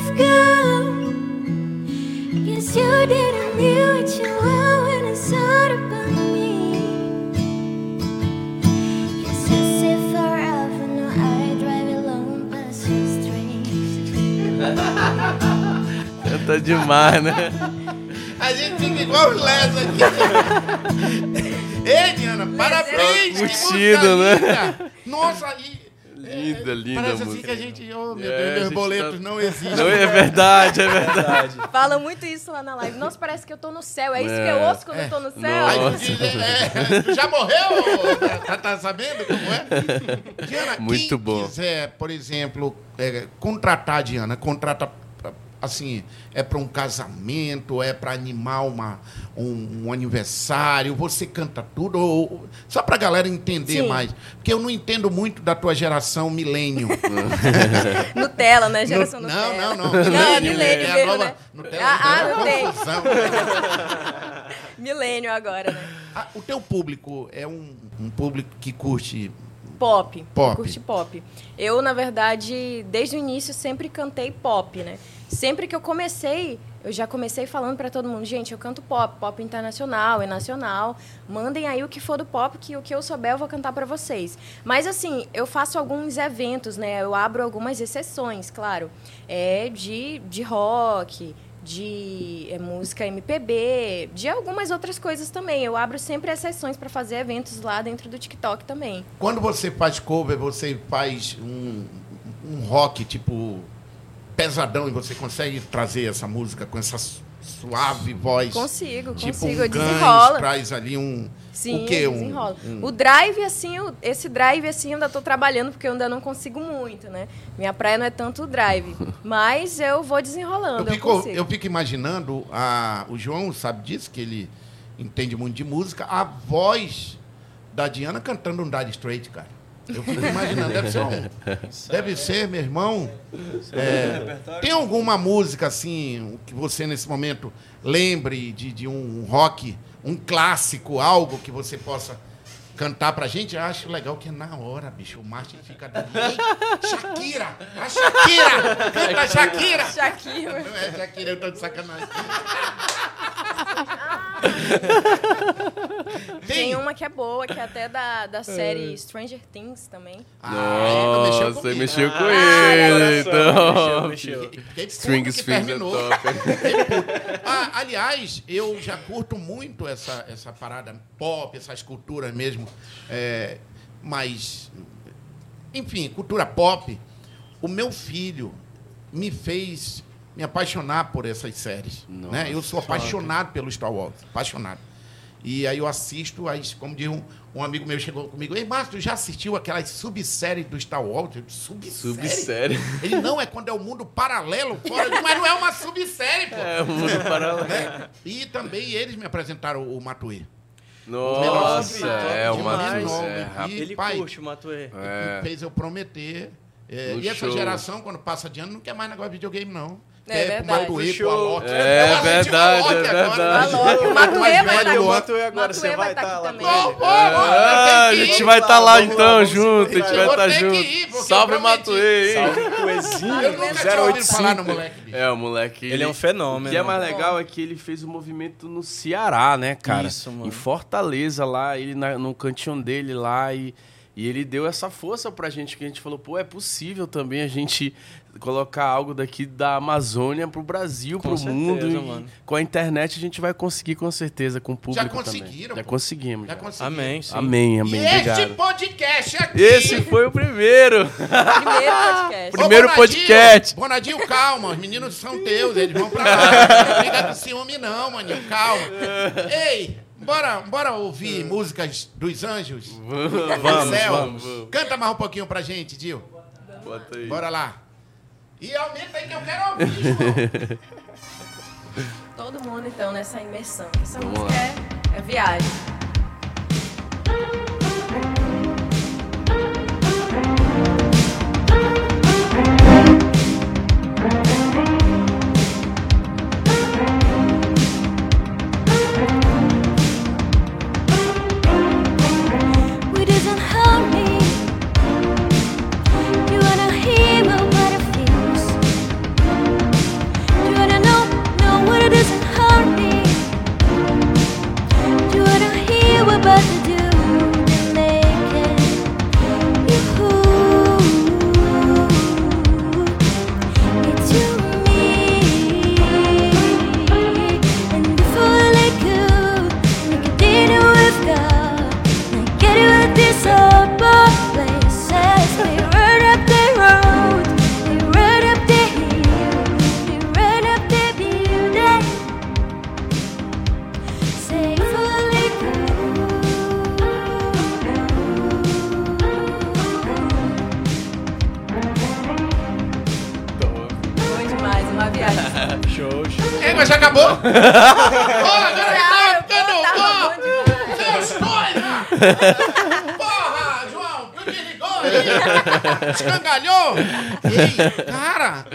I've gone. Guess you didn't knew what you were when it's all about me. Guess you say forever, no, I drive alone past your streets. Canta demais, né? A gente fica igual os Les aqui. Ei, Diana, parabéns! que Curtido, música né? linda. Nossa, e... Linda, linda Parece assim que a gente... Oh, meu É, Deus, meus boletos tá- não existem. Não, é verdade, é verdade. Falam muito isso lá na live. Nossa, parece que eu tô no céu. É isso que É. eu ouço quando eu tô no céu? Aí é, já morreu? Tá, tá sabendo como é? Diana, Muito quem bom. quiser, por exemplo, é, contratar a Diana, contrata assim, é para um casamento, é para animar uma, um, um aniversário, você canta tudo, ou, só para a galera entender Sim. mais. Porque eu não entendo muito da tua geração milênio. Nutella, né? Geração No- Nutella. não, não, não. Não, é Milênio, milênio é a nova- né? Nutella, Ah, ah, Nutella é não. Milênio agora, né? Ah, o teu público é um, um público que curte Pop. Pop. Curte pop. Eu, na verdade, desde o início sempre cantei pop, né? Sempre que eu comecei, eu já comecei falando pra todo mundo, gente, eu canto pop, pop internacional e nacional. Mandem aí o que for do pop, que o que eu souber eu vou cantar pra vocês. Mas assim, eu faço alguns eventos, né? Eu abro algumas exceções, claro. É de, de rock, de é, música MPB, de algumas outras coisas também. Eu abro sempre exceções para fazer eventos lá dentro do TikTok também. Quando você faz cover, você faz um, um rock tipo pesadão e você consegue trazer essa música com essa su- suave voz. Consigo, tipo consigo, um eu desenrola. traz ali um Sim, o quê? Um- desenrola. um- O drive, assim, eu- esse drive, assim, eu ainda tô trabalhando porque eu ainda não consigo muito, né? Minha praia não é tanto o drive. Mas eu vou eu, desenrolando, eu, fico, consigo. eu fico imaginando, a, o João sabe disso, que ele entende muito de música, a voz da Diana cantando um Dire Straight, cara. Eu fico imaginando, deve ser um. Deve ser, meu irmão. É, tem alguma música assim que você nesse momento lembre de, de um rock, um clássico, algo que você possa cantar pra gente? Eu acho legal que é na hora, bicho. O Martin fica dali. Ei, Shakira! A Shakira! Canta a Shakira! Shakira. Não é Shakira, eu tô de sacanagem. Tem uma que é boa, que é até da, da série Stranger Things também. Ah, mexeu Nossa, comigo. mexeu com Ah, ele, então. Mexeu, mexeu. Que Strings é terminou. top. Ah, aliás, eu já curto muito essa, essa parada pop, essas culturas mesmo. É, mas, enfim, cultura pop. O meu filho me fez me apaixonar por essas séries. Né? Eu sou apaixonado pelo Star Wars, apaixonado. E aí eu assisto, aí, como diz um, um amigo meu chegou comigo, Ei, Márcio, tu já assistiu aquelas subséries do Star Wars? Eu, subsérie? Subsérie. Ele não é quando é o mundo paralelo fora, mas não é uma subsérie, pô. É o mundo paralelo. Né? E também eles me apresentaram o Matuê. Nossa, é de uma menor, é, e-. Ele pai, curte o Matuê. É. fez eu prometer. É, e essa show. geração, quando passa de ano, não quer mais negócio de videogame, não. É verdade. Alok. É assisti verdade, o é verdade. né? Alok, o Mais Matuê vai estar o. Matuê. agora você vai estar estar lá Ah, a gente vai estar lá então junto, a gente vai estar junto. Salve. Matuê, hein? Salve Eu Coezinho. nunca tinha ouvido falar no 085. moleque, bicho. É, o moleque. Ele é um fenômeno. O que é mais legal é que ele fez o movimento no Ceará, né, cara? Isso, mano. Em Fortaleza, lá, ele na- no cantinho dele lá. E, e ele deu essa força pra gente, que a gente falou, pô, é possível também a gente colocar algo daqui da Amazônia pro Brasil, Com pro certeza, mundo. Mano. com a internet a gente vai conseguir, com certeza, com o público também. conseguiram, Já pô. conseguimos. Já já. conseguiu. Amém, sim. Amém, amém. E este Obrigado. podcast aqui... Esse foi o primeiro. Primeiro podcast. Ô, Primeiro Bonadinho, podcast. Bonadinho, calma, os meninos são teus, eles vão pra lá. Não fica com ciúme não, maninho, calma. Ei, bora, bora ouvir músicas dos anjos? do Vamos, céu? vamos, vamos. Canta mais um pouquinho pra gente, Dil. Bota aí. Bora lá. E aumenta aí que eu quero ouvir, João. Todo mundo, então, nessa imersão. Essa Vamos música é, é viagem. Porra, João, tu desligou aí. Escangalhou. Ei, cara...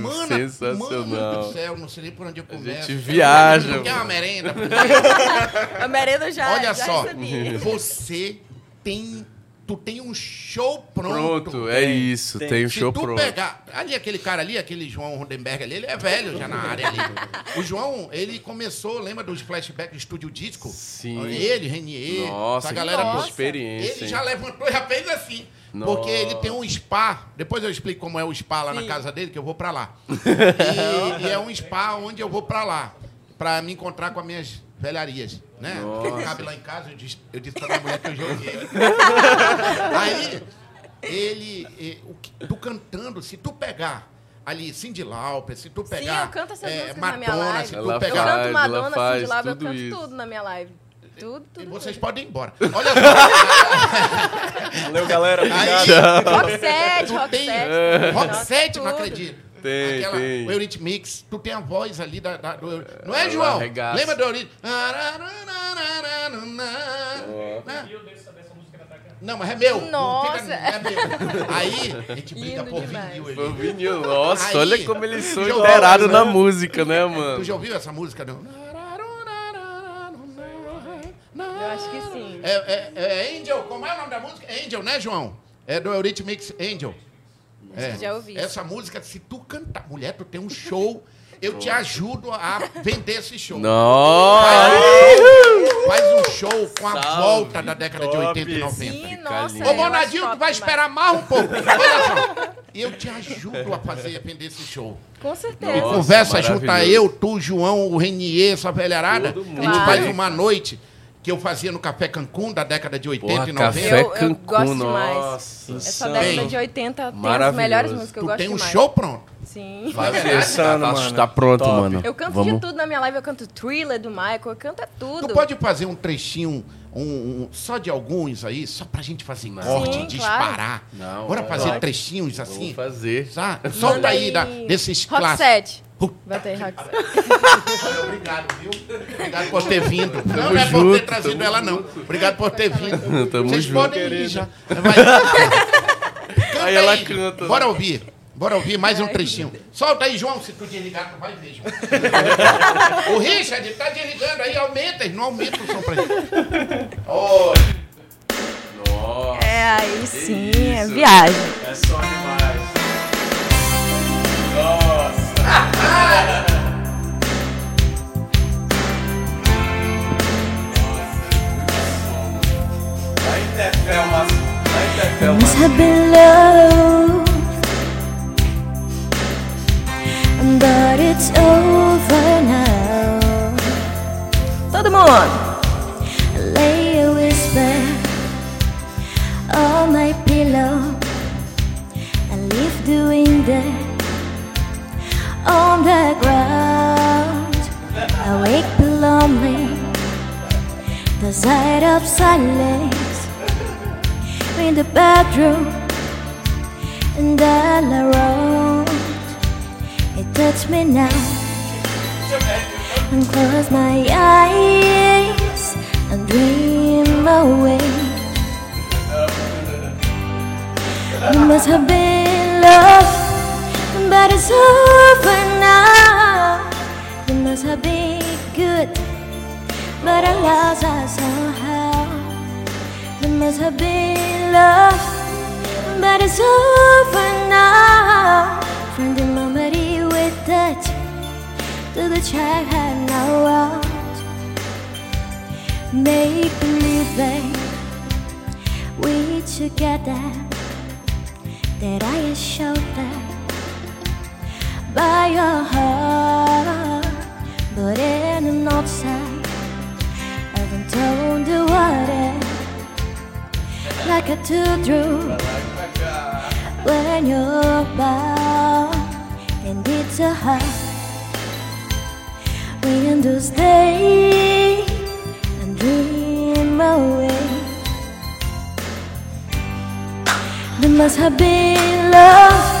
Mano, Sensacional. Mano do céu, não sei nem por onde eu começo. gente viaja, quer uma mano. merenda? A merenda já, Olha já só, recebi. você tem... Tu tem um show pronto. Pronto, é isso. tem. Tem o Se show tu pronto. pegar. Ali, aquele cara ali, aquele João Rodenberg ali, ele é velho já na área ali. O João, ele começou, lembra dos flashbacks do Estúdio Disco? Sim. Ele, Renier, Nossa, essa galera toda. experiência. Ele hein? já levantou e já fez assim. Nossa. Porque ele tem um spa. Depois eu explico como é o spa lá na Sim. casa dele, que eu vou pra lá. E, e é um spa onde eu vou pra lá. Pra me encontrar com as minhas velharias. Né? Porque cabe lá em casa, eu disse, eu disse pra minha mulher que eu joguei. Aí, ele. o tu cantando, se tu pegar ali Cindy Lauper, se tu Sim, pegar. eu canto essas eh, músicas na minha Madonna, live. se Ela tu Eu pegar. faz, canto ela Madonna, faz Cindy Lauper, eu tudo canto isso. tudo na minha live. Tudo, tudo. Vocês podem ir embora. Olha só. Valeu, galera. Obrigado. Aí, Rock 7, Tu Rock tem- 7. Rock 7, não acredito. Tem, Aquela, tem. O Eurythmics, tu tem a voz ali da, da- do Não é, Ela João? arregaça. Lembra do Eurythmics? Né? Não, mas é meu. Nossa. fica- é meu. Aí, a gente briga Lindo por demais. vinil ali. vinil. Nossa, Aí, olha como eles são inteirados na música, né, mano? Tu já ouviu essa música, não? Eu acho que sim. É, é, é Angel, como é o nome da música? Angel, né, João? É do Eurythmics Angel. É. já ouvi. Essa música, se tu cantar, mulher, tu tem um show, eu te ajudo a vender esse show. Nossa! Faz um show com a Salve, volta da década de top. 80 e 90. Sim, nossa. Ô, Bonadinho, tu vai esperar mais um pouco. Olha só. E eu te ajudo a fazer, a vender esse show. Com certeza. E Nossa, conversa junto a maravilhoso. eu, tu, João, o Renier, essa velharada. Todo A gente faz uma noite que eu fazia no Café Cancún da década de 80 Porra, e 90. café Eu- eu Cancún, gosto demais. nossa. Essa Bem, década de 80 tem as melhores músicas que eu Tu gosto tem um demais. show pronto. Sim. Vai, verdade? Insano, tá, mano. tá pronto, Top. mano. Eu canto Vamos... de tudo na minha live. Eu canto Thriller do Michael, eu canto é tudo. Tu pode fazer um trechinho, um, um- só de alguns aí, só pra gente fazer corte, Sim, disparar. Não, Bora é. fazer Vai. trechinhos Vamos assim? fazer. Tá? Solta aí da, desses Rock clássicos. 7. Vai ter Rock 7. Obrigado, viu? Obrigado por ter vindo. Não, Tamo não é por ter trazido ela, não. Obrigado por ter vindo. Tamo Vocês junto, podem ir já. Vai. Aí ela canta? Bora ouvir. Bora ouvir mais um trechinho. Solta aí, João, se tu desligar, tu vai ver, João. o Richard tá desligando aí, aumenta. Ele não aumenta o som pra gente. Ô, Nossa. É, aí sim, é viagem. É só demais. Must have been love, but it's over now. Todo mundo. Lay a whisper on my pillow and leave the window on the ground. Awake below me, the sight of silence in the bedroom and all around. It touched me now and close my eyes and dream away. It must have been love, but it's over now. It must have been good, but I lost us somehow. It must have been love, but it's over now. From the moment you were touched to the child had no out. Make believe that we together, that I am sheltered by your heart, but in an outside, I haven't told the water like a do through when you're bound and it's a heart. We understand and dream away. There must have been love,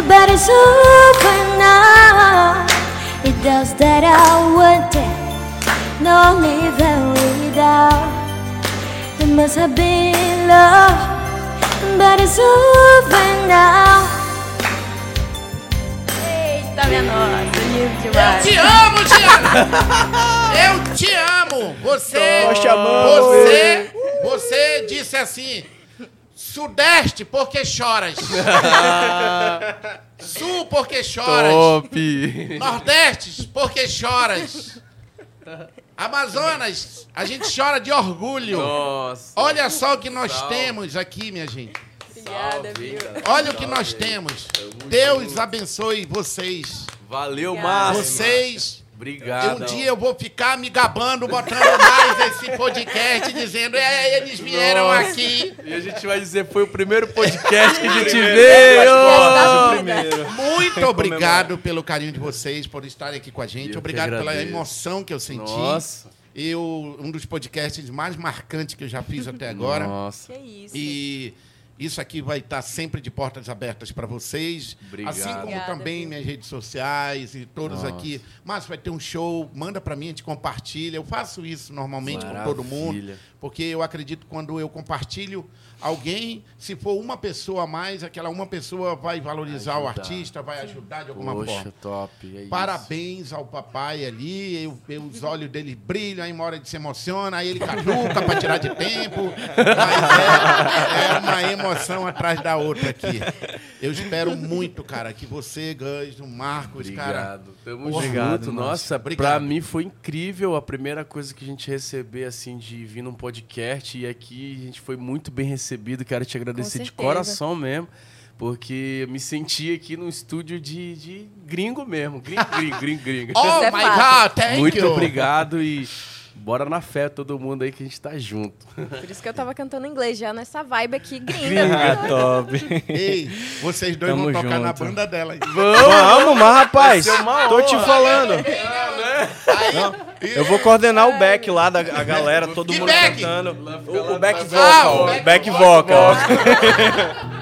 but it's over now. It does that I wanted, no living without. There must have been love, but it's over now. Eita, minha nossa, lindo Eu te amo, Diana! Eu te amo! Você. Tô chamando. Você. Você disse assim. Sudeste, porque choras. Sul, porque choras. Top! Nordeste, porque choras. Amazonas, a gente chora de orgulho. Nossa. Olha só o que nós Salve. temos aqui, minha gente. Obrigada, viu? Olha o que nós temos. Deus abençoe vocês. Valeu. Márcio. Vocês Obrigado. Um dia eu vou ficar me gabando, botando mais esse podcast, dizendo, é, eles vieram Nossa. aqui. E a gente vai dizer, foi o primeiro podcast que a gente veio. Muito obrigado pelo carinho de vocês, por estarem aqui com a gente. Eu Obrigado pela emoção que eu senti. Nossa. Eu, um dos podcasts mais marcantes que eu já fiz até agora. Nossa. Que isso. E, Isso aqui vai estar sempre de portas abertas para vocês. Obrigado. Assim como Obrigada, também viu? minhas redes sociais e todos Nossa. aqui. Márcio vai ter um show, manda para mim, a gente compartilha. Eu faço isso normalmente com todo mundo. Maravilha. Porque eu acredito que quando eu compartilho alguém, se for uma pessoa a mais, aquela uma pessoa vai valorizar o artista, vai ajudar de alguma Poxa, forma. top. É. Parabéns ao papai ali, eu- eu- os olhos dele brilham, aí uma hora ele se emociona, aí ele caduca para tirar de tempo. Mas é, é uma emoção atrás da outra aqui. Eu espero muito, cara, que você, Gus, o Marcos, cara. Obrigado. Tamo Obrigado, junto. Márcio. Nossa, Obrigado. pra mim foi incrível a primeira coisa que a gente receber, assim, de vir num podcast. E aqui a gente foi muito bem recebido. Quero te agradecer de coração mesmo. Porque eu me senti aqui num estúdio de, de gringo mesmo. Gringo, gringo, gringo, gringo. Oh é my. God, thank muito you. obrigado e bora na fé todo mundo aí que a gente tá junto. Por isso que eu tava cantando inglês já nessa vibe aqui gringa. Gringa, top. Ei, vocês dois Tamo vão tocar na junto. banda dela. Vamos, mas rapaz, tô te falando. Aí, Eu vou coordenar o back lá da a galera, todo Que mundo back? cantando. O, o back atrás. Ah, vocal, o o back back vocal.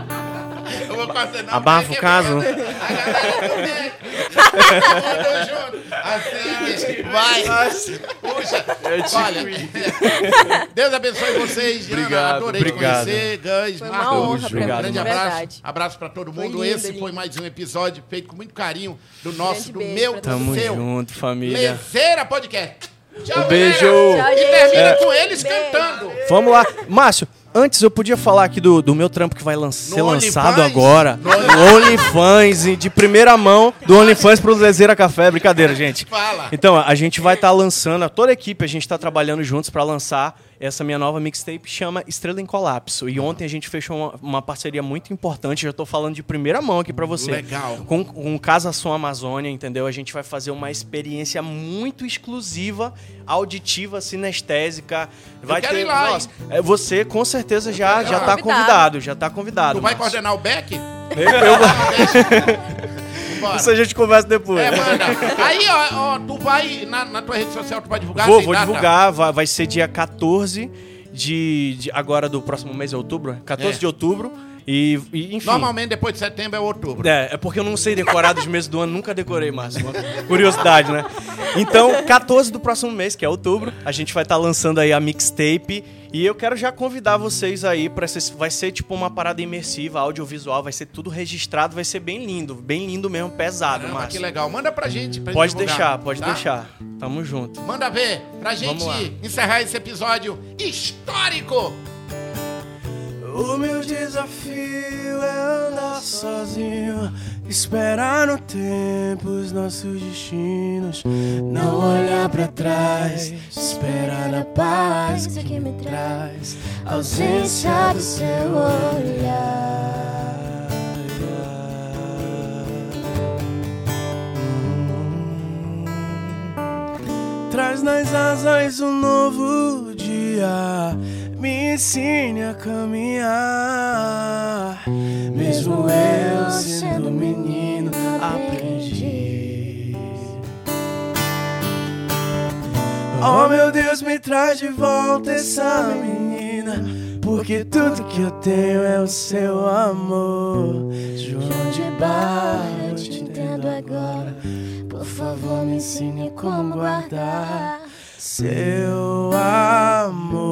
Abafa o caso. A galera do junto. Assim, vai. Puxa, É tipo olha. Deus abençoe vocês. Ana, Obrigado, adorei obrigado. te conhecer. Foi uma Marcos. Obrigado, Um grande de abraço. verdade. Abraço pra todo Foi mundo. lindo, Esse lindo. foi mais um episódio feito com muito carinho do nosso, do meu, do. Tamo seu. junto, família. Lezeira Podcast. Tchau, Um beijo. Tchau, E termina É. com eles Beijo. cantando. Vamos lá. Márcio, antes eu podia falar aqui do, do meu trampo que vai lan ser lançado agora. No OnlyFans, de primeira mão, do OnlyFans pro Lezeira Café. Brincadeira, gente. Fala. Então, a gente vai estar lançando, toda a equipe, a gente está trabalhando juntos para lançar essa minha nova mixtape, chama Estrela em Colapso. E ontem a gente fechou uma, uma parceria muito importante, já estou falando de primeira mão aqui para você. Legal. Com, com Casa Som Amazônia, entendeu? A gente vai fazer uma experiência muito exclusiva, auditiva, sinestésica. Vai quero ter. ir lá, nossa, é, você com certeza já, já tá Convidado. convidado, já tá convidado. Tu vai coordenar o Beck? Eu- Bora. Isso a gente conversa depois. É, manda. Aí, ó, ó, tu vai na, na tua rede social, tu vai divulgar? Vou, vou data? divulgar, vai, vai ser dia 14 de, de- agora do próximo mês é outubro, 14 É. de outubro e, e, enfim. Normalmente depois de setembro é outubro. É, é porque eu não sei decorar dos meses do ano, nunca decorei, Márcio. Curiosidade, né? Então, 14 do próximo mês, que é outubro, a gente vai estar lançando aí a mixtape. E eu quero já convidar vocês aí para vai ser tipo uma parada imersiva, audiovisual, vai ser tudo registrado, vai ser bem lindo, bem lindo mesmo, pesado, Caramba, que Márcio. legal. Manda pra gente. Pra Pode gente divulgar, deixar, pode tá? deixar. Tamo junto. Manda ver, pra gente encerrar esse episódio histórico. O meu desafio é andar sozinho, esperar no tempo os nossos destinos, não olhar pra trás, esperar na paz que me traz a ausência do seu olhar. Traz nas asas um novo dia, me ensine a caminhar. Mesmo eu sendo menino, aprendi. Oh meu Deus, me traz de volta essa menina. Porque tudo que eu tenho é o seu amor. João de Barra, eu te entendo agora. Por favor, me ensine como guardar seu amor.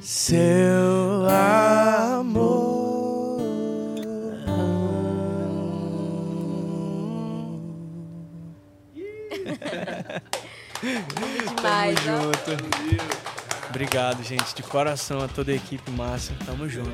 Seu amor. Demais, ó. Junto. Obrigado, gente, de coração a toda a equipe massa. Tamo junto.